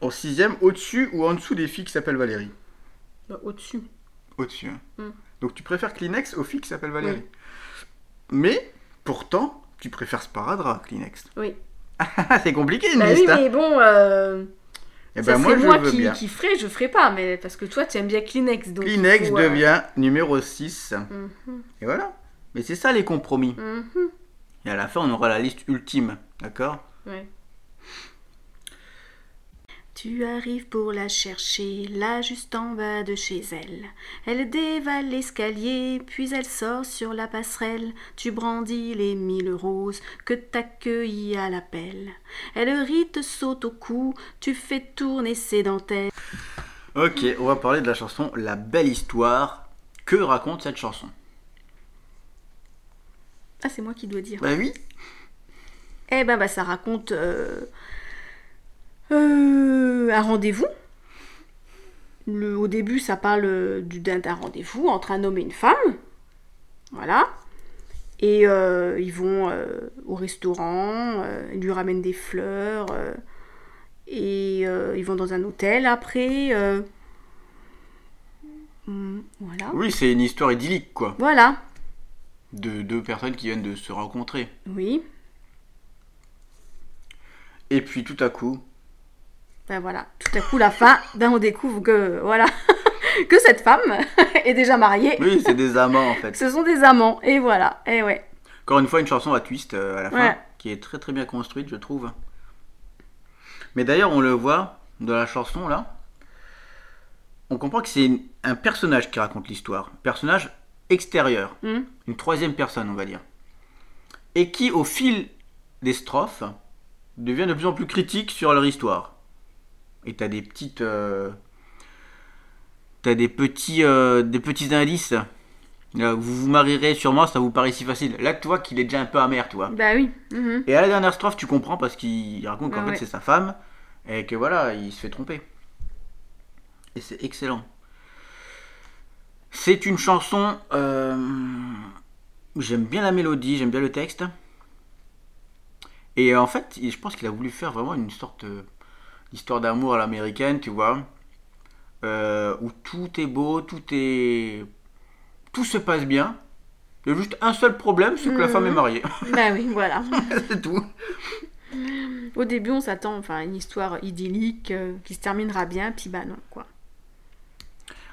En sixième, au-dessus ou en dessous des filles qui s'appellent Valérie Bah, au-dessus. Au-dessus. hein. Hmm. Donc tu préfères Kleenex aux filles qui s'appellent Valérie. Mais, pourtant, tu préfères Sparadrap, Kleenex. Oui. c'est compliqué une Bah oui, liste, hein mais bon, euh, Eh ça ben moi, je moi veux qui, bien. qui ferais, je ferais pas, mais parce que toi, tu aimes bien Kleenex, donc... Kleenex faut, euh, devient numéro 6. mhm, Et voilà. Mais c'est ça les compromis. mhm, Et à la fin, on aura la liste ultime. D'accord? Ouais. Tu arrives pour la chercher, là juste en bas de chez elle. Elle dévale l'escalier, puis elle sort sur la passerelle. Tu brandis les mille roses que t'accueillis à l'appel. Elle rit, te saute au cou, tu fais tourner ses dentelles. Ok, on va parler de la chanson La belle histoire. Que raconte cette chanson? Ah, c'est moi qui dois dire. Bah oui. Eh ben, bah, ça raconte euh, euh, un rendez-vous. Le- au début, ça parle euh, du- d'un rendez-vous entre un homme et une femme. Voilà. Et euh, ils vont au restaurant, ils lui ramènent des fleurs, et ils vont dans un hôtel après. Hmm, voilà. Oui, c'est une histoire idyllique, quoi. Voilà, De deux personnes qui viennent de se rencontrer. oui. Et puis tout à coup, Ben voilà, tout à coup, la fin, ben on découvre que, voilà, <laughs> que cette femme <laughs> est déjà mariée. oui, c'est des amants en fait. <laughs> Ce sont des amants, et voilà, et ouais. Encore une fois, une chanson à twist euh, à la fin, Ouais. qui est très très bien construite, je trouve. Mais d'ailleurs, on le voit dans la chanson là. On comprend que c'est un personnage qui raconte l'histoire, un personnage extérieur, Hmm. une troisième personne, on va dire, et qui, au fil des strophes, devient de plus en plus critique sur leur histoire. Et t'as des petites, euh, t'as des petits, euh, des petits indices. Là, vous vous marierez sûrement, ça vous paraît si facile. Là, tu vois qu'il est déjà un peu amer, tu vois. Ben oui. mhm. Et à la dernière strophe, tu comprends parce qu'il raconte qu'en fait ouais. c'est sa femme et que voilà, il se fait tromper. Et c'est excellent. C'est une chanson. euh, J'aime bien la mélodie, j'aime bien le texte. Et en fait, je pense qu'il a voulu faire vraiment une sorte d'histoire d'amour à l'américaine, tu vois. euh, où tout est beau, tout est. Tout se passe bien. Il y a juste un seul problème, c'est que la Mhm. femme est mariée. <laughs> Ben oui, voilà. <laughs> c'est tout. Au début, on s'attend enfin, à une histoire idyllique euh, qui se terminera bien, puis bah non, quoi.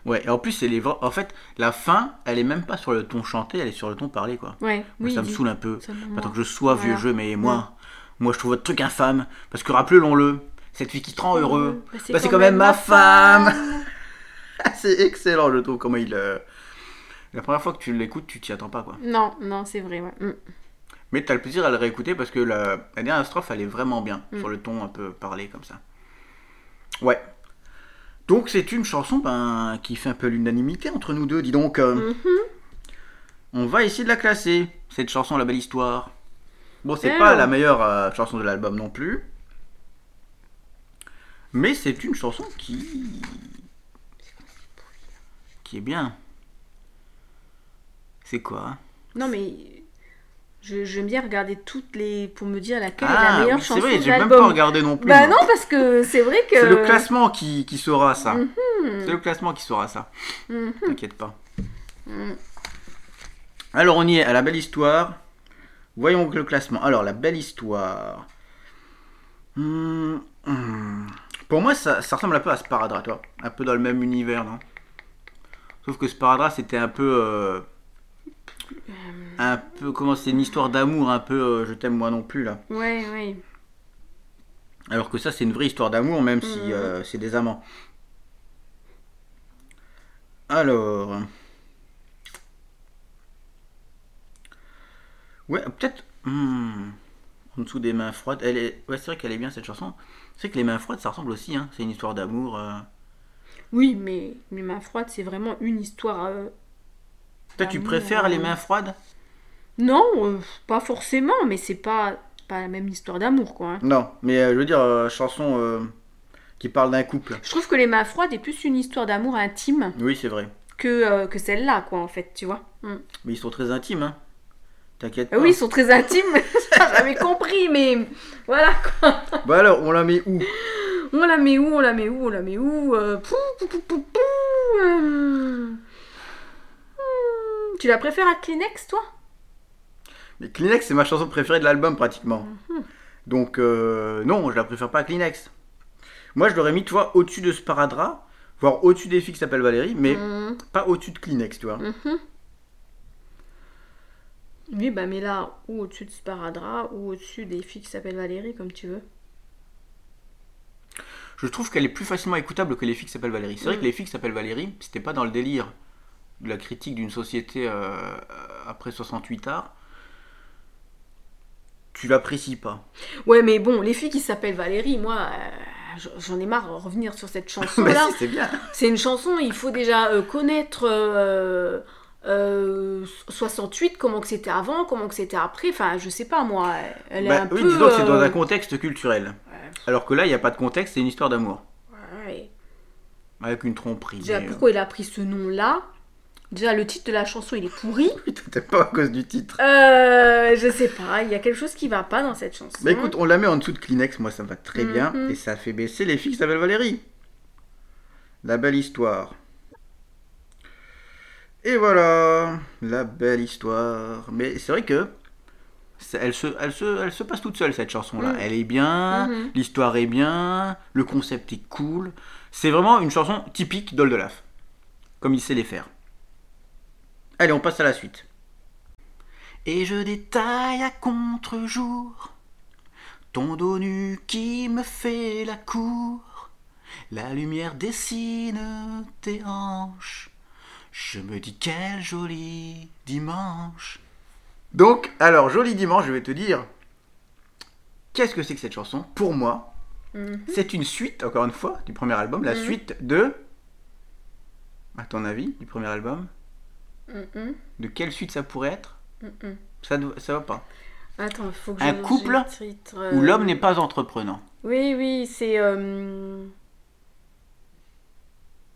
Ouais, et en plus, c'est les en fait, la fin, elle est même pas sur le ton chanté, elle est sur le ton parlé, quoi. Ouais, Moi, oui. ça me dis- saoule un peu. Pas tant que je sois Voilà. vieux jeu, mais moi, moi, je trouve votre truc infâme. Parce que rappelons-le, cette fille qui te rend heureux, Bah, bah, c'est quand même ma femme. <laughs> c'est excellent, je trouve, comment il. euh, La première fois que tu l'écoutes, tu t'y attends pas, quoi. Non, non, c'est vrai, ouais. Mm. Mais t'as le plaisir à le réécouter parce que la, la dernière strophe, elle est vraiment bien, Mm. sur le ton un peu parlé, comme ça. Ouais. Donc, c'est une chanson ben, qui fait un peu l'unanimité entre nous deux, dis donc. euh. On va essayer de la classer, cette chanson La Belle Histoire. Bon, c'est Eh pas la meilleure euh, chanson de l'album non plus. Mais c'est une chanson qui. qui est bien. C'est quoi? Non, mais je- j'aime bien regarder toutes les. pour me dire laquelle est la Ah, meilleure oui, c'est chanson vrai, de j'ai même pas regardé non plus. Bah moi. non, parce que c'est vrai que. C'est le classement qui, qui saura ça. Mhm. C'est le classement qui saura ça. Mhm. T'inquiète pas. Mhm. Alors on y est à la belle histoire. Voyons le classement. Alors la belle histoire. Hmm, hmm. Pour moi ça, ça ressemble un peu à Sparadrap, toi. Un peu dans le même univers, non? Sauf que Sparadrap c'était un peu... euh, un peu... Comment c'est une histoire d'amour un peu... euh, je t'aime moi non plus là. Ouais, ouais. Alors que ça c'est une vraie histoire d'amour même si Mhm. euh, c'est des amants. Alors... Ouais, peut-être. hmm, En dessous des mains froides. Elle est... Ouais, c'est vrai qu'elle est bien cette chanson. C'est que les mains froides, ça ressemble aussi. Hein. C'est une histoire d'amour. euh. Oui, mais les mains froides, c'est vraiment une histoire. euh, Toi, tu préfères les euh. mains froides? Non, euh, pas forcément, mais c'est pas, pas la même histoire d'amour, quoi. hein. Non, mais je veux dire, chanson qui parle d'un couple. Je trouve que les mains froides est plus une histoire d'amour intime Oui, c'est vrai. que, que celle-là, quoi, en fait, tu vois. Mm. Mais ils sont très intimes, hein. T'inquiète pas. oui, ils sont très intimes, <laughs> j'avais compris, mais voilà quoi. Bah alors, on la met où? On la met où, on la met où, on la met où? Euh, pou, pou, pou, pou, pou, euh. Hmm, Tu la préfères à Kleenex, toi? Mais Kleenex, c'est ma chanson préférée de l'album, pratiquement. Mhm. Donc, euh, non, je la préfère pas à Kleenex. Moi, je l'aurais mis, tu vois, au-dessus de Sparadrap, voire au-dessus des filles qui s'appellent Valérie, mais Mhm, pas au-dessus de Kleenex, tu vois. mhm. Oui, bah mais là, ou au-dessus de Sparadrap, ou au-dessus des filles qui s'appellent Valérie, comme tu veux. Je trouve qu'elle est plus facilement écoutable que les filles qui s'appellent Valérie. C'est vrai Mm. que les filles qui s'appellent Valérie, c'était pas dans le délire de la critique d'une société euh, après 68 arts. Tu l'apprécies pas. Ouais, mais bon, les filles qui s'appellent Valérie, moi, euh, j'en ai marre de revenir sur cette <laughs> Bah chanson-là. si, c'est bien. C'est une chanson, il faut déjà euh, connaître euh, euh, 68, comment que c'était avant, comment que c'était après. Enfin, je sais pas moi. Elle est Bah, un oui, peu. disons que c'est dans euh, un contexte culturel. Alors que là, il n'y a pas de contexte, c'est une histoire d'amour. ouais. Avec une tromperie. Déjà, mais, euh, pourquoi il a pris ce nom-là? Déjà, le titre de la chanson, il est pourri. <laughs> Peut-être pas à cause du titre. Euh, je sais pas, il y a quelque chose qui va pas dans cette chanson. Bah écoute, on la met en dessous de Kleenex, moi ça me va très bien. Mhm. Et ça fait baisser les filles qui s'appellent Valérie. La belle histoire. Et voilà, la belle histoire. Mais c'est vrai que elle se, elle, se, elle se passe toute seule cette chanson-là. Mhm. Elle est bien, Mhm. l'histoire est bien, le concept est cool. C'est vraiment une chanson typique d'Oldelaf. Comme il sait les faire. Allez, on passe à la suite. Et je détaille à contre-jour ton dos nu qui me fait la cour. La lumière dessine tes hanches. Je me dis quel joli dimanche. Donc, alors, joli dimanche, je vais te dire. Qu'est-ce que c'est que cette chanson? Pour moi, Mhm. c'est une suite, encore une fois, du premier album. La Mhm. suite de. À ton avis, du premier album? Mhm, De quelle suite ça pourrait être? Ça, ça va pas. Attends, il faut que Un je- couple titre, Où euh, l'homme n'est pas entreprenant. Oui, oui, c'est. euh,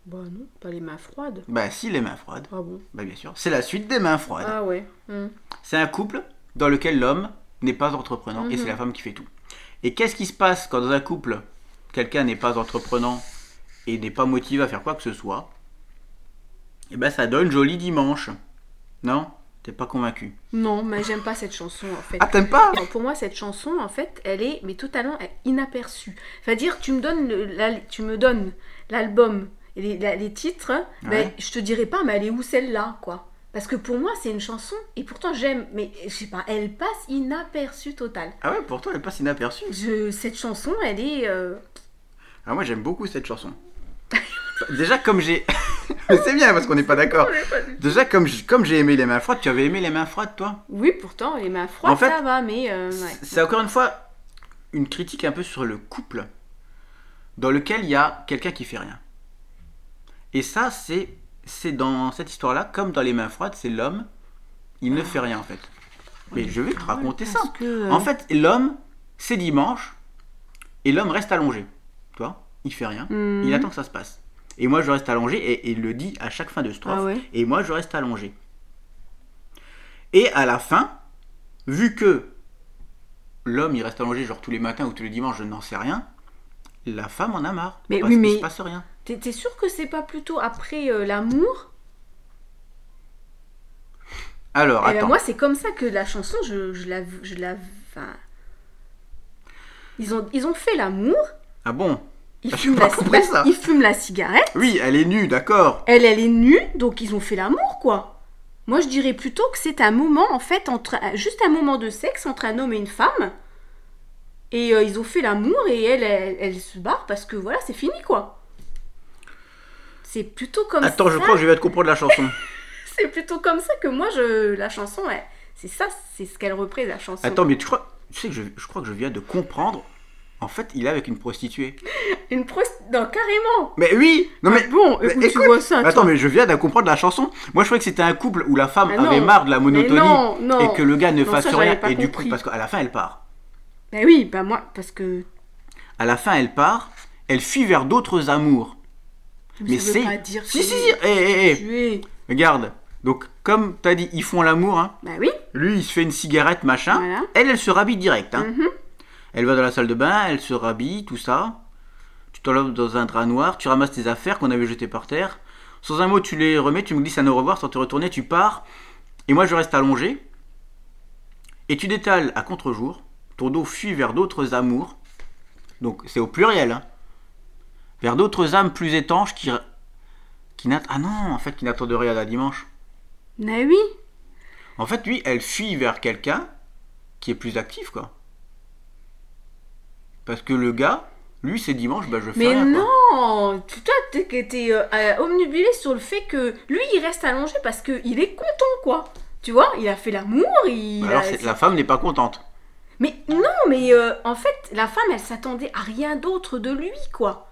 Bah non, pas les mains froides. Bah, si, les mains froides. Ah bon Bah, bien sûr. C'est la suite des mains froides. Ah ouais. mhm. C'est un couple dans lequel l'homme n'est pas entreprenant et Mhm. c'est la femme qui fait tout. Et qu'est-ce qui se passe quand dans un couple, quelqu'un n'est pas entreprenant et n'est pas motivé à faire quoi que ce soit? Et ben ça donne joli dimanche. Non? T'es pas convaincu? Non, mais j'aime pas cette chanson en fait. Ah, t'aimes pas? Non, pour moi, cette chanson, en fait, elle est mais totalement inaperçue. C'est-à-dire, tu me donnes, le- la- tu me donnes l'album les, la- les titres, Ouais. ben, je te dirais pas, mais elle est où celle-là, quoi Parce que pour moi, c'est une chanson, et pourtant j'aime, mais je sais pas, elle passe inaperçue totale. Ah ouais, pourtant elle passe inaperçue. Je, cette chanson, elle est. euh, Ah, moi j'aime beaucoup cette chanson. <laughs> Déjà, comme j'ai. <laughs> C'est bien parce qu'on n'est pas d'accord. Déjà, comme j- comme j'ai aimé les mains froides, tu avais aimé les mains froides toi? Oui, pourtant, les mains froides, En fait, ça va, mais. euh, ouais. C'est encore une fois une critique un peu sur le couple dans lequel il y a quelqu'un qui fait rien. Et ça, c'est c'est dans cette histoire-là, comme dans les mains froides, c'est l'homme, il ne fait rien en fait. Mais je vais te raconter ça. Que, euh, En fait, l'homme, c'est dimanche, et l'homme reste allongé. Tu vois Il fait rien. Mhm. Il attend que ça se passe. Et moi, je reste allongé, et, et il le dit à chaque fin de strophe. Ah ouais Et moi, je reste allongé. Et à la fin, vu que l'homme, il reste allongé genre tous les matins ou tous les dimanches, je n'en sais rien, la femme en a marre. Mais parce oui, mais- se passe rien. T'es sûr que c'est pas plutôt après euh, l'amour? Alors, Eh ben, attends. moi, c'est comme ça que la chanson, je, je la. Je la ils, ont, ils ont fait l'amour, Ah bon? Ils, Ah, fument la, compris la- ça. ils fument la cigarette, Oui, elle est nue, d'accord. elle, elle est nue, donc ils ont fait l'amour, quoi. Moi, je dirais plutôt que c'est un moment, en fait, entre juste un moment de sexe entre un homme et une femme. Et euh, ils ont fait l'amour et elle, elle, elle se barre parce que voilà, c'est fini, quoi. C'est plutôt comme Attends, ça. je crois que je vais te comprendre la chanson. <laughs> C'est plutôt comme ça que moi, je, la chanson, c'est ça, c'est ce qu'elle représente, la chanson. Attends, mais tu crois, tu sais que je, je crois que je viens de comprendre. En fait, il est avec une prostituée. <laughs> Une prost... Non, carrément Mais oui Non mais Ah bon, mais écoute, tu vois ça, Attends, toi. mais je viens de comprendre la chanson. Moi, je croyais que c'était un couple où la femme non. avait marre de la monotonie non, non. et que le gars ne Non, fasse ça, rien. Et du coup, parce qu'à la fin, elle part. Ben oui, ben moi, parce que... À la fin, elle part. Elle fuit vers d'autres amours. Mais c'est. dire Si, si, si. Eh, eh, eh. Es... Regarde. Donc, comme t'as dit, ils font l'amour. Hein. Ben oui, Lui, il se fait une cigarette, machin. Voilà. Elle, elle se rhabille direct. Hein. mhm. Elle va dans la salle de bain, elle se rhabille, tout ça. Tu t'enlèves dans un drap noir, tu ramasses tes affaires qu'on avait jetées par terre. Sans un mot, tu les remets, tu me glisses un au revoir, sans te retourner, tu pars. Et moi, je reste allongé. Et tu détales à contre-jour. Ton dos fuit vers d'autres amours. Donc, c'est au pluriel. Hein. Vers d'autres âmes plus étanches qui. qui n'attendent. Ah non, en fait, qui n'attendent rien à dimanche. Ben oui. En fait, lui, elle fuit vers quelqu'un qui est plus actif, quoi. Parce que le gars, lui, c'est dimanche, bah je fais Mais rien, non Toi, t'es t'es, euh, euh, omnibulé sur le fait que lui, il reste allongé parce qu'il est content, quoi. Tu vois, il a fait l'amour, il... Bah alors, a- c'est- la femme n'est pas contente. Mais non, mais euh, en fait, la femme, elle s'attendait à rien d'autre de lui, quoi.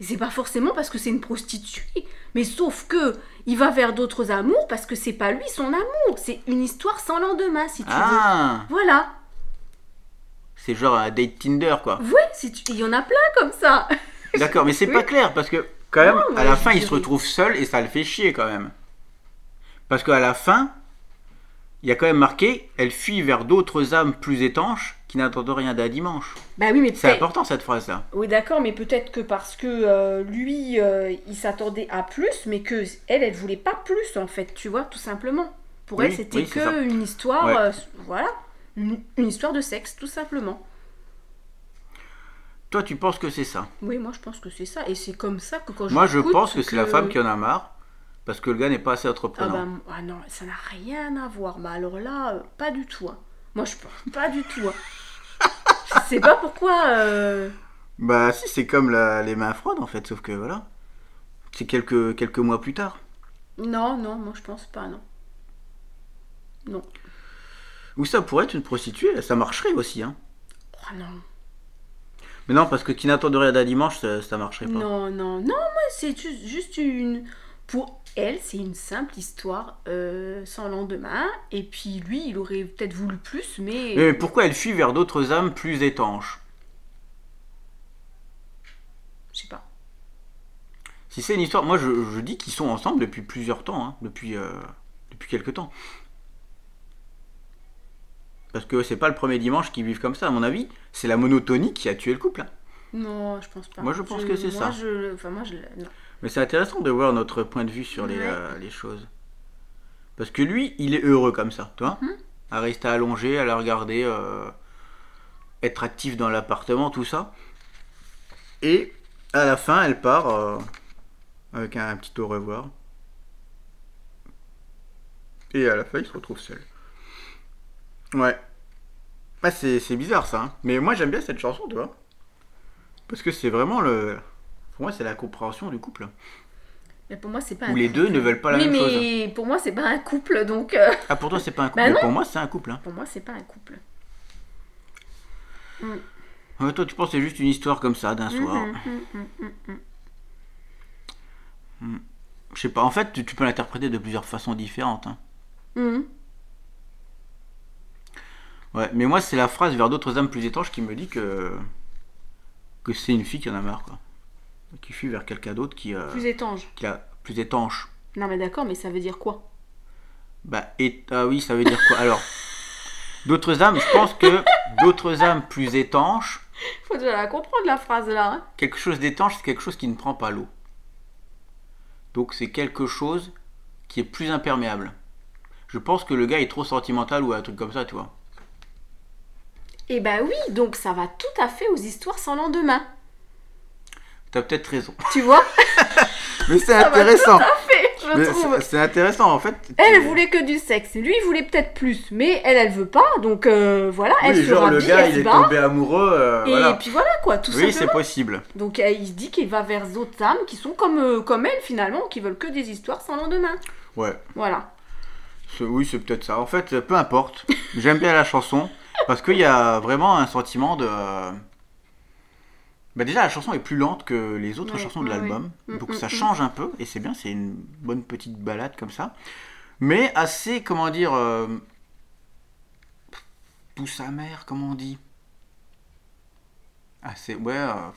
Et c'est pas forcément parce que c'est une prostituée, mais sauf que il va vers d'autres amours parce que c'est pas lui son amour, c'est une histoire sans lendemain, si tu veux. Ah Voilà. C'est genre un date Tinder, quoi. Ouais, si tu... il y en a plein comme ça. <laughs> D'accord, mais c'est Oui. pas clair, parce que, quand même, Non, à la fin, il se retrouve seul et ça le fait chier, quand même. Parce qu'à la fin, il y a quand même marqué Elle fuit vers d'autres âmes plus étanches qui n'attendent rien d'un dimanche. Bah oui, mais C'est important cette phrase-là. Oui, d'accord, mais peut-être que parce que euh, lui, euh, il s'attendait à plus, mais que elle, elle voulait pas plus, en fait, tu vois, tout simplement. Pour elle, c'était oui, que une histoire, Ouais. euh, voilà, une, une histoire de sexe, tout simplement. Toi, tu penses que c'est ça? Oui, moi, je pense que c'est ça, et c'est comme ça que quand je Moi, je pense que c'est la femme qui en a marre parce que le gars n'est pas assez Ah, entreprenant. bah, ah non, ça n'a rien à voir. Mais alors là, euh, pas du tout. hein. Moi, je pense pas du tout. hein. Je sais pas pourquoi. euh, Bah, si, c'est comme la- les mains froides en fait, sauf que voilà. C'est quelques, quelques mois plus tard. Non, non, moi, je pense pas, non. Non. Ou ça pourrait être une prostituée, ça marcherait aussi. Hein. Oh non. Mais non, parce que qui n'attend de rien d'un dimanche, ça, ça marcherait pas. Non, non, non, moi c'est ju- juste une. Pour elle, c'est une simple histoire euh, sans lendemain. Et puis lui, il aurait peut-être voulu plus, mais. Mais pourquoi elle fuit vers d'autres âmes plus étanches? Je sais pas. Si c'est une histoire, moi je, je dis qu'ils sont ensemble depuis plusieurs temps, hein, depuis, euh, depuis quelques temps. Parce que c'est pas le premier dimanche qu'ils vivent comme ça, à mon avis, c'est la monotonie qui a tué le couple. hein. Non, je pense pas. Moi, je pense que c'est ça. Je, enfin, moi, je. Non. Mais c'est intéressant de voir notre point de vue sur les, Ouais. euh, les choses. Parce que lui, il est heureux comme ça, tu vois Mhm. À rester allongé, à la regarder, euh, être actif dans l'appartement, tout ça. Et à la fin, elle part euh, avec un, petit au revoir. Et à la fin, il se retrouve seul. Ouais. Ah, c'est c'est bizarre ça. hein. Mais moi, j'aime bien cette chanson, tu vois. Parce que c'est vraiment le. Pour moi, c'est la compréhension du couple. Mais pour moi, c'est pas Où un les couple. deux ne veulent pas la oui, même chose. mais pour moi, c'est pas un couple, donc. euh, Ah, pour toi, c'est pas un couple. Bah mais pour moi, c'est un couple. Hein. Pour moi, c'est pas un couple. Ouais, toi, tu penses que c'est juste une histoire comme ça, d'un soir. Mhm, mhm. Je sais pas. En fait, tu, tu peux l'interpréter de plusieurs façons différentes. hein. Ouais, mais moi, c'est la phrase vers d'autres âmes plus étanches qui me dit que. que c'est une fille qui en a marre, quoi. Qui fuit vers quelqu'un d'autre qui, euh, Plus étanche. qui a plus étanche. Non, mais d'accord, mais ça veut dire quoi? Bah, et, ah oui, ça veut dire quoi? Alors, d'autres âmes, je pense que d'autres âmes plus étanches, Faut déjà la comprendre, la phrase là. hein. quelque chose d'étanche, c'est quelque chose qui ne prend pas l'eau. Donc, c'est quelque chose qui est plus imperméable. Je pense que le gars est trop sentimental ou un truc comme ça, tu vois. Eh ben oui, donc ça va tout à fait aux histoires sans lendemain. T'as peut-être raison. <laughs> Tu vois <laughs> Mais c'est Ça va intéressant. tout à fait, je Mais trouve. c'est- C'est intéressant, en fait. Elle, elle Tu- voulait que du sexe. Lui, il voulait peut-être plus. Mais elle, elle veut pas. Donc euh, voilà, elle Oui, se genre le gars, elle il se est bat. tombé amoureux. euh, Et voilà. puis voilà, quoi, tout Oui, c'est possible. Donc euh, il se dit qu'il va vers d'autres âmes qui sont comme, euh, comme elle, finalement, qui veulent que des histoires sans lendemain. Ouais. Voilà. C'est- Oui, c'est peut-être ça. En fait, peu importe. J'aime bien la chanson parce qu'il y a vraiment un sentiment de. Bah déjà, la chanson est plus lente que les autres Ouais, chansons de ouais, l'album, ouais. Mm, donc mm, ça mm. change un peu et c'est bien. C'est une bonne petite balade comme ça, mais assez, comment dire, euh... douce amère, comment on dit Assez, ouais, euh,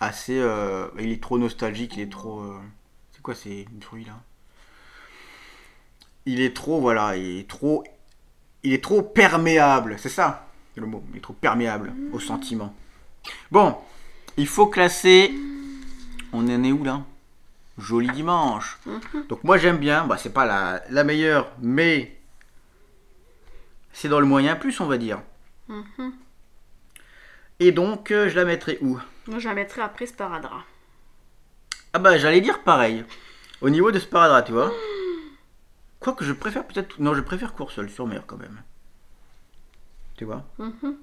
assez. euh, Il est trop nostalgique, il est trop. euh, C'est quoi ces bruits là il est trop, voilà, il est trop, il est trop perméable, c'est ça le mot, il est trop perméable aux sentiments. Bon, il faut classer, on en est où là? Joli dimanche. Donc moi j'aime bien, bah, c'est pas la, la meilleure, mais c'est dans le moyen plus on va dire. Mhm. Et donc euh, je la mettrai où? Moi, je la mettrai après Sparadrap. Ah bah j'allais dire pareil, au niveau de Sparadrap, tu vois. Quoique je préfère peut-être, non je préfère Courseul sur mer quand même. Tu vois? Mhm.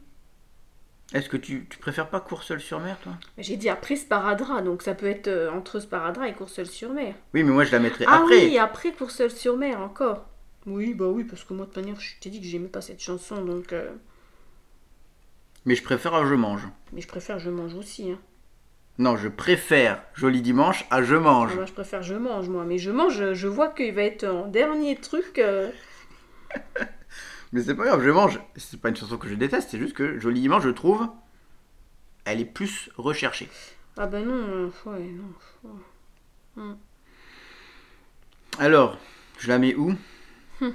Est-ce que tu, tu préfères pas Courseul sur mer, toi? J'ai dit après Sparadrap, donc ça peut être euh, entre Sparadrap et Courseul-sur-Mer. Oui, mais moi je la mettrais Ah après. oui, après Courseul-sur-Mer encore. Oui, bah oui, parce que moi, de toute manière, je t'ai dit que j'aimais pas cette chanson, donc... euh, Mais je préfère à Je mange. Mais je préfère Je mange aussi, hein. Non, je préfère Joli dimanche à Je mange. Moi, je préfère Je mange, moi. Mais Je mange, je vois qu'il va être en dernier truc... euh, <laughs> Mais c'est pas grave, Je mange. C'est pas une chanson que je déteste, c'est juste que Joli dimanche, je trouve, elle est plus recherchée. Ah bah non, euh, ouais, non. Alors, Je la mets où? Je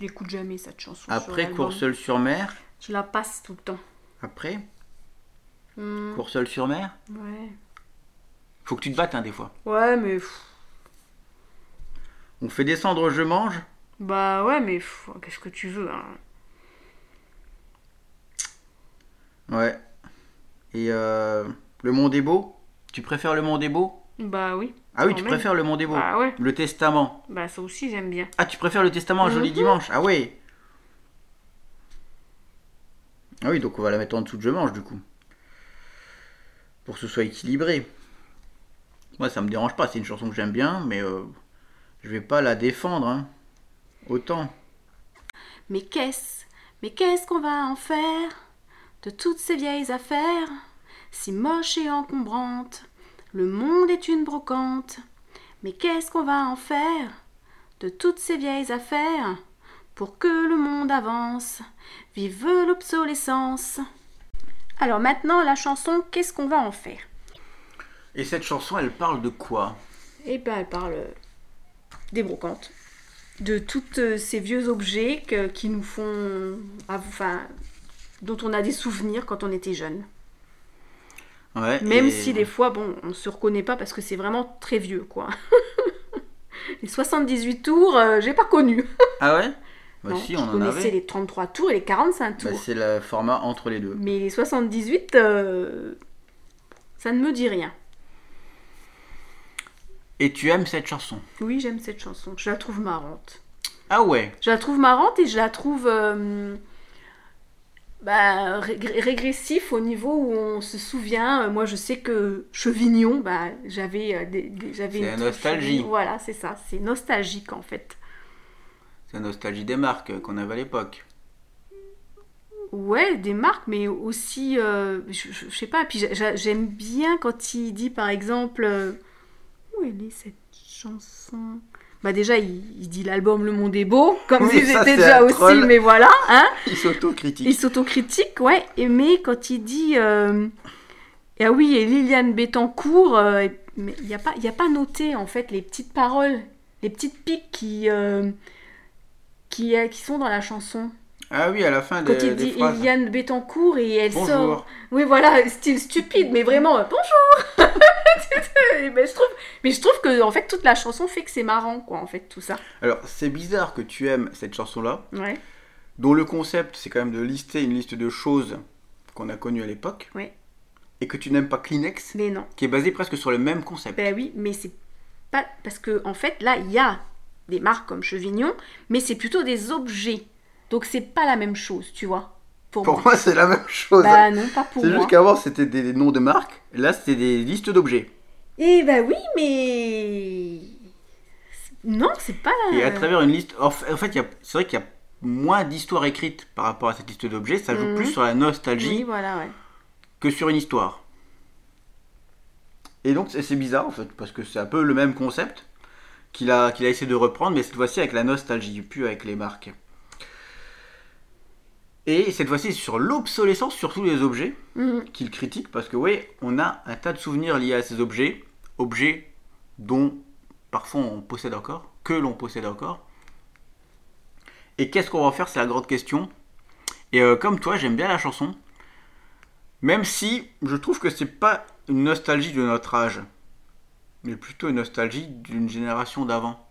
l'écoute jamais cette chanson. sur Après l'album. Courseul-sur-Mer. Je la passe tout le temps. Après? Hmm, Courseul-sur-Mer. Ouais. Faut que tu te battes hein, des fois. Ouais, mais. On fait descendre Je mange? Bah ouais, mais qu'est-ce que tu veux hein Ouais. Et euh, Le Monde est beau? Tu préfères Le Monde est beau? Bah oui. Ah oui, tu même. préfères Le Monde est beau. Bah ouais. Le Testament. Bah ça aussi j'aime bien. Ah, tu préfères le Testament à Joli Mhm. Dimanche? Ah ouais Ah oui, donc on va la mettre en dessous de Je mange du coup. Pour que ce soit équilibré. Moi, ça me dérange pas, c'est une chanson que j'aime bien, mais euh, je vais pas la défendre. Hein. Autant. Mais qu'est-ce, mais qu'est-ce qu'on va en faire de toutes ces vieilles affaires si moches et encombrantes Le monde est une brocante. Mais qu'est-ce qu'on va en faire de toutes ces vieilles affaires pour que le monde avance? Vive l'obsolescence. Alors maintenant la chanson Qu'est-ce qu'on va en faire? Et cette chanson, elle parle de quoi? Eh ben, elle parle des brocantes, de tous euh, ces vieux objets que- qui nous font, enfin, dont on a des souvenirs quand on était jeune. Ouais. Même et- si des fois, bon, on se reconnaît pas parce que c'est vraiment très vieux, quoi. <laughs> les 78 tours, euh, j'ai pas connu. Ah ouais? Bah Non, si, je on en connaissais avait. les 33 tours et les 45 tours. Bah, c'est le format entre les deux. Mais les 78, euh, ça ne me dit rien. Et tu aimes cette chanson Oui, j'aime cette chanson. Je la trouve marrante. Ah ouais Je la trouve marrante et je la trouve euh, bah, rég- régressif au niveau où on se souvient. Euh, Moi, je sais que Chevignon, bah, j'avais euh, j'avais C'est nostalgie. Voilà, c'est ça. C'est nostalgique en fait. C'est la nostalgie des marques qu'on avait à l'époque. Ouais, des marques, mais aussi, euh, je, je- je sais pas. Puis j'a- j'a- j'aime bien quand il dit, par exemple, où elle est cette chanson? Bah déjà, il, il dit l'album Le Monde est beau, comme Oui, si c'est déjà aussi, troll. mais voilà, hein Il s'autocritique. Il s'autocritique, ouais, et- mais quand il dit. euh, ah oui, et Liliane Bettencourt, euh, mais il n'y a, pas- y a pas noté en fait les petites paroles, les petites piques qui, euh, qui, qui sont dans la chanson. Ah oui, à la fin Quand il dit. Liliane Bettencourt et elle Bonjour. sort. Oui, voilà, style stupide, mais vraiment, bonjour Ben, je trouve, Mais je trouve que en fait toute la chanson fait que c'est marrant, quoi, en fait, tout ça. Alors, c'est bizarre que tu aimes cette chanson-là, Ouais, dont le concept, c'est quand même de lister une liste de choses qu'on a connues à l'époque. Ouais. Et que tu n'aimes pas Kleenex, mais non. qui est basé presque sur le même concept. Ben oui, mais c'est pas. Parce que, en fait, là, il y a des marques comme Chevignon, mais c'est plutôt des objets. Donc c'est pas la même chose, tu vois. Pour, Pour moi. moi, c'est la même chose. Bah non, pas pour c'est moi. juste qu'avant, c'était des noms de marques. Là, c'était des listes d'objets. Eh ben oui, mais. Non, c'est pas la. Et à travers une liste. En fait, a- c'est vrai qu'il y a moins d'histoires écrites par rapport à cette liste d'objets. Ça joue Mhm. plus sur la nostalgie Oui, voilà, ouais. que sur une histoire. Et donc c'est c'est bizarre en fait, parce que c'est un peu le même concept qu'il a, qu'il a essayé de reprendre, mais cette fois-ci avec la nostalgie, plus avec les marques. Et cette fois-ci sur l'obsolescence sur tous les objets Mhm. qu'il critique, parce que oui, on a un tas de souvenirs liés à ces objets, objets dont parfois on possède encore, que l'on possède encore. Et qu'est-ce qu'on va en faire, c'est la grande question. Et euh, comme toi, j'aime bien la chanson, même si je trouve que c'est pas une nostalgie de notre âge, mais plutôt une nostalgie d'une génération d'avant.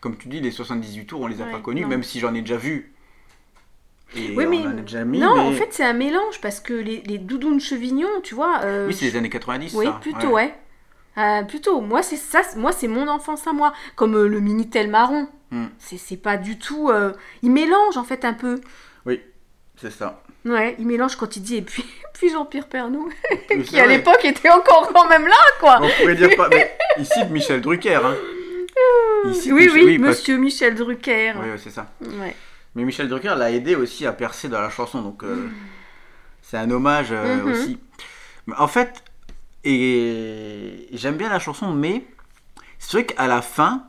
Comme tu dis, les 78 tours, on les a Ouais, pas connus, non. même si j'en ai déjà vu. Et Oui, on mais en a déjà mis, non, mais- en fait, c'est un mélange parce que les, les doudounes Chevignon, tu vois. euh, Oui, c'est les années 90, Oui, ça. plutôt, ouais. Euh, plutôt, moi c'est ça, moi c'est mon enfance à moi, comme euh, le minitel marron. Hmm. C'est pas du tout. euh, Il mélange en fait un peu. Oui, c'est ça. Ouais, il mélange quand il dit et puis, <laughs> puis Jean-Pierre Pernaut, Oui, <laughs> qui à l'époque était encore quand même là, quoi. On pourrait dire pas. Mais <laughs> ici, Michel Drucker. Hein. Oui, oui, Monsieur Michel Drucker. Oui, oui, c'est ça. Ouais. Mais Michel Drucker l'a aidé aussi à percer dans la chanson, donc euh, c'est un hommage euh, Mhm. aussi. Mais en fait, et j'aime bien la chanson, mais c'est vrai qu'à la fin,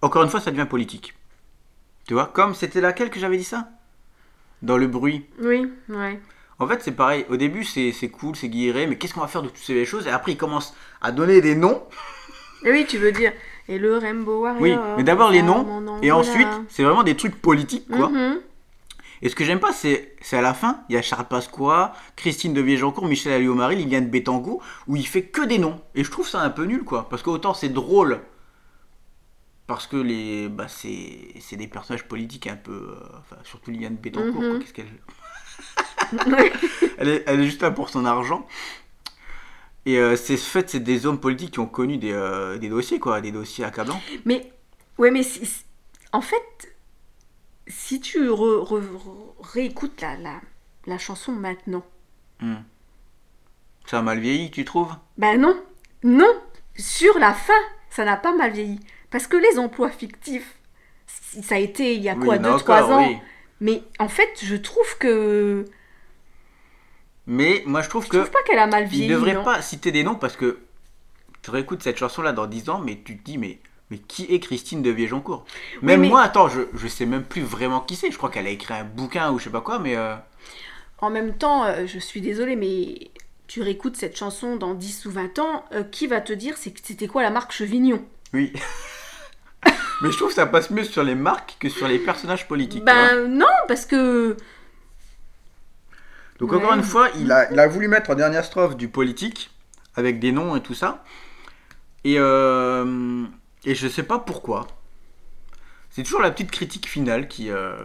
encore une fois, ça devient politique. Tu vois, comme c'était laquelle que j'avais dit ça? Dans le bruit. Oui, ouais. En fait, c'est pareil. Au début, c'est cool, c'est guiré, mais qu'est-ce qu'on va faire de toutes ces choses? Et après, il commence à donner des noms. Oui, tu veux dire. Et le Rainbow Warrior. Oui, mais d'abord les noms, Et ensuite, c'est vraiment des trucs politiques, quoi. Mhm. Et ce que j'aime pas, c'est à la fin, il y a Charles Pasqua, Christine de Viejoncourt, Michel Alliot-Marie, Liliane Bettencourt, où il fait que des noms. Et je trouve ça un peu nul, quoi. Parce qu'autant c'est drôle, parce que les, bah, c'est des personnages politiques un peu. euh, enfin, surtout Liliane Bettencourt, Mhm. quoi. Qu'est-ce qu'elle. <laughs> elle, est, elle est juste là pour son argent. Et euh, c'est fait, c'est des hommes politiques qui ont connu des, euh, des dossiers, quoi, des dossiers accablants. Mais, ouais, mais si- si- en fait, si tu re- re- réécoutes la, la, la chanson maintenant, Hmm. Ça a mal vieilli, tu trouves? Ben non, non, sur la fin, ça n'a pas mal vieilli. Parce que les emplois fictifs, ça a été il y a Oui, quoi, il y en a 2-3 encore, ans. oui. Mais en fait, je trouve que. Mais moi je trouve Je que. trouve pas qu'elle a mal Il vieilli. ne devrait non. pas citer des noms parce que tu réécoutes cette chanson-là dans 10 ans, mais tu te dis, mais, mais qui est Christine de Viejoncourt Même mais- moi, attends, je, je sais même plus vraiment qui c'est. Je crois qu'elle a écrit un bouquin ou je sais pas quoi, mais. euh, En même temps, euh, je suis désolée, mais tu réécoutes cette chanson dans 10 ou 20 ans, euh, qui va te dire c'était quoi la marque Chevignon? Oui. <laughs> mais je trouve que ça passe mieux sur les marques que sur les personnages politiques. Ben non, parce que. Donc ouais. encore une fois, il a, il a voulu mettre en dernière strophe du politique, avec des noms et tout ça. Et, euh, et je sais pas pourquoi. C'est toujours la petite critique finale qui, euh,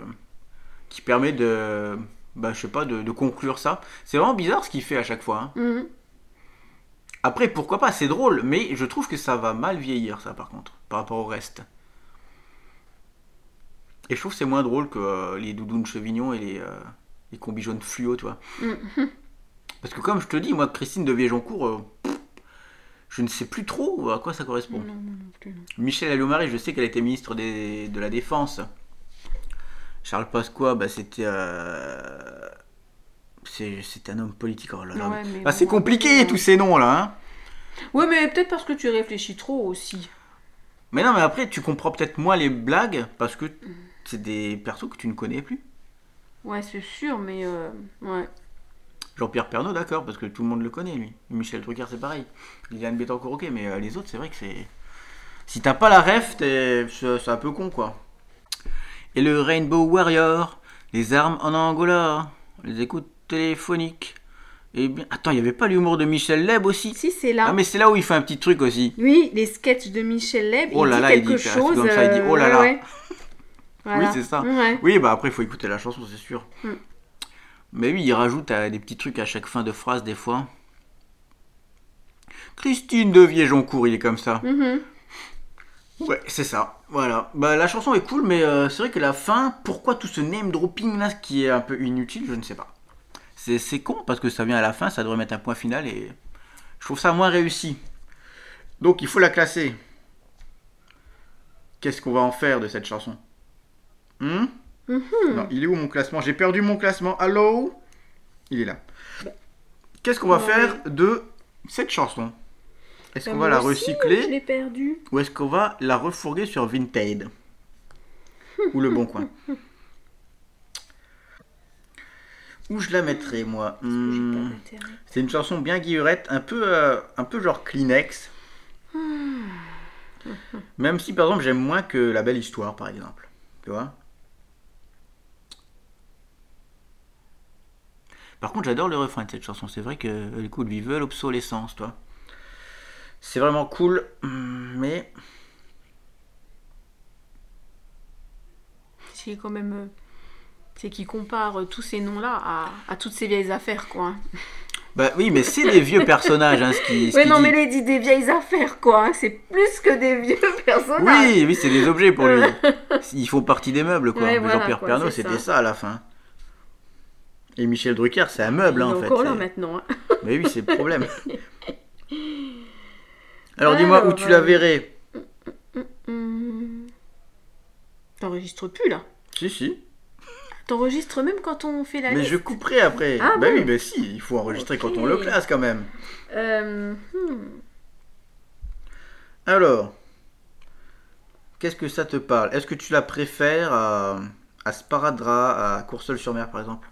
qui permet de, bah, je sais pas, de, de conclure ça. C'est vraiment bizarre ce qu'il fait à chaque fois. hein. Mhm. Après, pourquoi pas, c'est drôle, mais je trouve que ça va mal vieillir, ça par contre, par rapport au reste. Et je trouve que c'est moins drôle que euh, les doudounes Chevignon et les, euh, les combis jaunes fluo, tu vois. Mhm. <laughs> Parce que comme je te dis, moi, Christine de Viejoncourt, euh, je ne sais plus trop à quoi ça correspond. Non, non, non plus, non. Michel Alliot-Marie, je sais qu'elle était ministre des- de la Défense. Charles Pasqua, bah, c'était... euh, c'est un homme politique. Oh là là. Ouais, Ah, c'est compliqué, après, tous ces noms-là. Hein. Ouais, mais peut-être parce que tu réfléchis trop aussi. Mais non, mais après, tu comprends peut-être moins les blagues parce que c'est des persos que tu ne connais plus. Ouais, c'est sûr, mais. euh, ouais. Jean-Pierre Pernaud, d'accord, parce que tout le monde le connaît, lui. Michel Drucker, c'est pareil. Liliane Bettencourt, ok, mais euh, les autres, c'est vrai que c'est. Si t'as pas la ref, c'est un peu con, quoi. Et le Rainbow Warrior, les armes en Angola, les écoutes téléphoniques. Et bien. Attends, il y avait pas l'humour de Michel Leb aussi? Si, c'est là. Ah, mais c'est là où il fait un petit truc aussi. Oui, les sketchs de Michel Leb, Oh il là dit là, il dit- chose. comme ça, il dit, euh, oh là ouais, là. ouais. Voilà. c'est ça. Ouais. Oui, bah après, il faut écouter la chanson, c'est sûr. Mm. Mais oui, il rajoute euh, des petits trucs à chaque fin de phrase, des fois. Christine de Viejoncourt, il est comme ça. Mhm. Ouais, c'est ça. Voilà. Bah, la chanson est cool, mais euh, c'est vrai que la fin, pourquoi tout ce name dropping là, qui est un peu inutile, je ne sais pas. C'est c'est con parce que ça vient à la fin, ça devrait mettre un point final et je trouve ça moins réussi. Donc il faut la classer. Qu'est-ce qu'on va en faire de cette chanson? Hmm Mhm. Non, il est où mon classement? J'ai perdu mon classement. Allô? Il est là. Qu'est-ce qu'on va Ouais. faire de cette chanson? Est-ce Bah, qu'on va la recycler l'ai perdu. ou est-ce qu'on va la refourguer sur Vinted? <laughs> Ou le bon coin Où je la mettrai moi? Hmm. C'est une chanson bien guillerette, un peu, euh, un peu genre Kleenex. Même si par exemple j'aime moins que La Belle Histoire par exemple. Tu vois? Par contre j'adore le refrain de cette chanson. C'est vrai que du coup de vive l'obsolescence, toi. C'est vraiment cool, hum, mais C'est quand même. euh, C'est qui compare euh, tous ces noms-là à, à toutes ces vieilles affaires, quoi. bah oui, mais c'est des vieux <laughs> personnages, hein, ce qui. ce qui non, dit. mais les dit des vieilles affaires, quoi. hein. C'est plus que des vieux personnages. Oui, oui, c'est des objets pour lui. <laughs> Ils font partie des meubles, quoi. Ouais, voilà, Jean-Pierre quoi, Pernaut, c'était ça. ça. à la fin. Et Michel Drucker, c'est un meuble, hein, en fait. encore là maintenant. hein. <laughs> Mais oui, c'est le problème. <laughs> Alors dis-moi où tu la euh, verrais? T'enregistres plus là? Si, si. T'enregistres même quand on fait la Mais liste. je couperai après. Ah bah bon oui, bah si, il faut enregistrer quand on le classe quand même. Euh, hmm. Alors, qu'est-ce que ça te parle? Est-ce que tu la préfères à, à Sparadra, à Courseul-sur-Mer par exemple?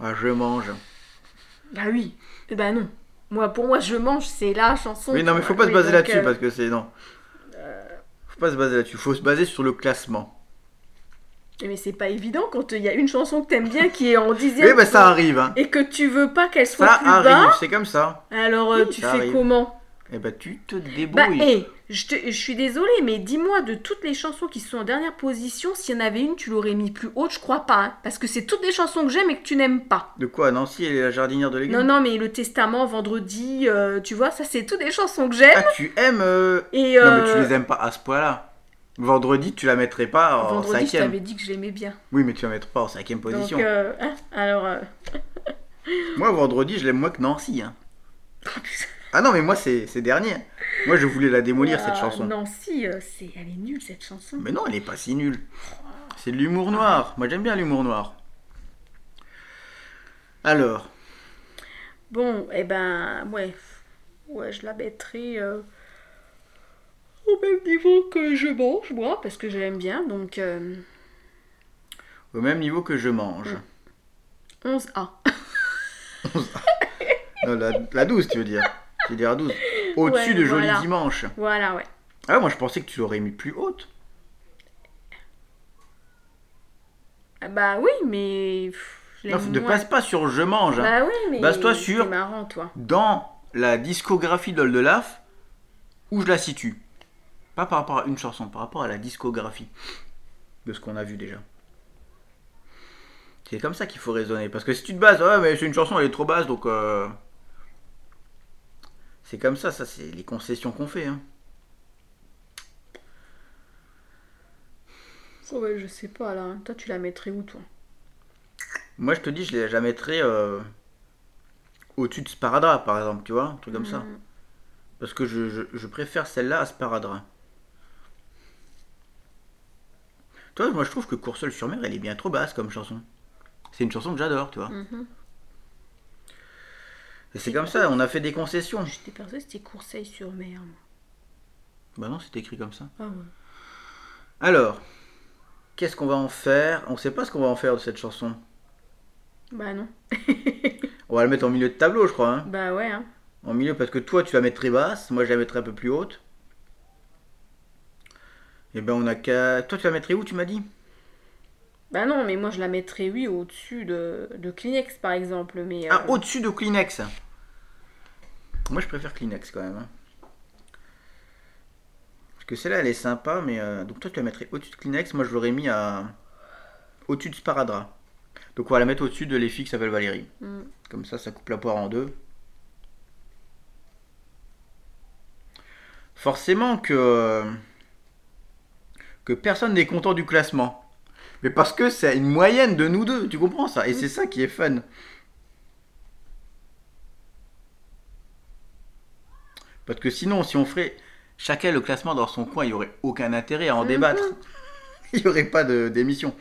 À Je mange. Bah oui. Eh ben non. Moi, pour moi, je mange, c'est la chanson. Oui, non, mais faut pas se baser là-dessus euh, parce que c'est non. Faut pas se baser là-dessus, faut se baser sur le classement. Mais c'est pas évident quand il y a une chanson que t'aimes bien qui est en dixième. Oui, bah ça arrive, hein. Et que tu veux pas qu'elle soit Ça plus arrive, bas. c'est comme ça. Alors euh, Oui, tu ça fais arrive. comment? Eh bah tu te Bah, débrouilles. hé, je, te- je suis désolée, mais dis-moi de toutes les chansons qui sont en dernière position, s'il y en avait une, tu l'aurais mis plus haute, je crois pas. hein. parce que c'est toutes des chansons que j'aime et que tu n'aimes pas. De quoi Nancy, elle est la jardinière de légumes Non, non, mais le Testament, Vendredi, euh, tu vois, ça c'est toutes des chansons que j'aime. Ah, tu aimes euh, Et Non, mais tu euh, les aimes pas à ce point-là. Vendredi, tu la mettrais pas en Vendredi, je cinquième. t'avais dit que je l'aimais bien. Oui, mais tu la mettrais pas en cinquième position. Donc, hein, alors. Moi, vendredi, je l'aime moins que Nancy. hein. <laughs> Ah non, mais moi, c'est dernier. Moi, je voulais la démolir, cette ah, chanson. Nancy, euh, c'est, elle est nulle cette chanson. Mais non, elle est pas si nulle. C'est de l'humour noir. Moi, j'aime bien l'humour noir. Alors, Bon, eh ben, ouais. Ouais, je la mettrai euh, au même niveau que je mange, moi, parce que je l'aime bien. Donc, euh, au même niveau que je mange. 11A. <laughs> Non, la, la 12, tu veux dire. Tu veux dire la 12. Au-dessus Ouais, de Joli voilà. Dimanche. Voilà, ouais. Ah, moi, je pensais que tu l'aurais mis plus haute. Ah Bah oui, mais. pff, Non, ne passe pas sur Je mange. hein. Bah oui, mais. Base-toi sur- C'est marrant, toi. Dans la discographie d'Oldelaf, où je la situe. Pas par rapport à une chanson, par rapport à la discographie de ce qu'on a vu déjà. C'est comme ça qu'il faut raisonner. Parce que si tu te bases, ouais, mais c'est une chanson, elle est trop basse, donc. euh, C'est comme ça, ça, c'est les concessions qu'on fait. Hein. Oh, ouais, je sais pas, là. Toi, tu la mettrais où, toi? Moi, je te dis, je la- mettrais euh, au-dessus de Sparadra, par exemple, tu vois, un truc comme ça. Mm. Parce que je, je- je préfère celle-là à Sparadra. Toi, moi, je trouve que Courseul sur mer, elle est bien trop basse comme chanson. C'est une chanson que j'adore, tu vois. Mhm. Et c'est comme ça, on a fait des concessions. J'étais persuadée que c'était Courseille sur mer. moi. Bah non, c'est écrit comme ça. Ah ouais. Alors, qu'est-ce qu'on va en faire? On sait pas ce qu'on va en faire de cette chanson. Bah non. <laughs> On va la mettre en milieu de tableau, je crois. Hein. Bah ouais, hein. En milieu, parce que toi, tu la mets très basse, moi, je la mettrais un peu plus haute. Et ben, on a qu'à. Toi, tu la mettrais où, tu m'as dit? Bah non, mais moi je la mettrais, oui, au-dessus de, de Kleenex par exemple. Mais, Ah, euh, au-dessus de Kleenex. Moi, je préfère Kleenex quand même. hein. Parce que celle-là, elle est sympa, mais. euh, Donc, toi, tu la mettrais au-dessus de Kleenex. Moi, je l'aurais mis à. Au-dessus de Sparadra. Donc, on va la mettre au-dessus de les filles qui s'appellent Valérie. Mm. Comme ça, ça coupe la poire en deux. Forcément que. Que personne n'est content du classement. Mais parce que c'est une moyenne de nous deux, tu comprends ça? Et c'est ça qui est fun. Parce que sinon, si on ferait chacun le classement dans son coin, il n'y aurait aucun intérêt à en Mhm. débattre. <laughs> Il n'y aurait pas de- d'émission.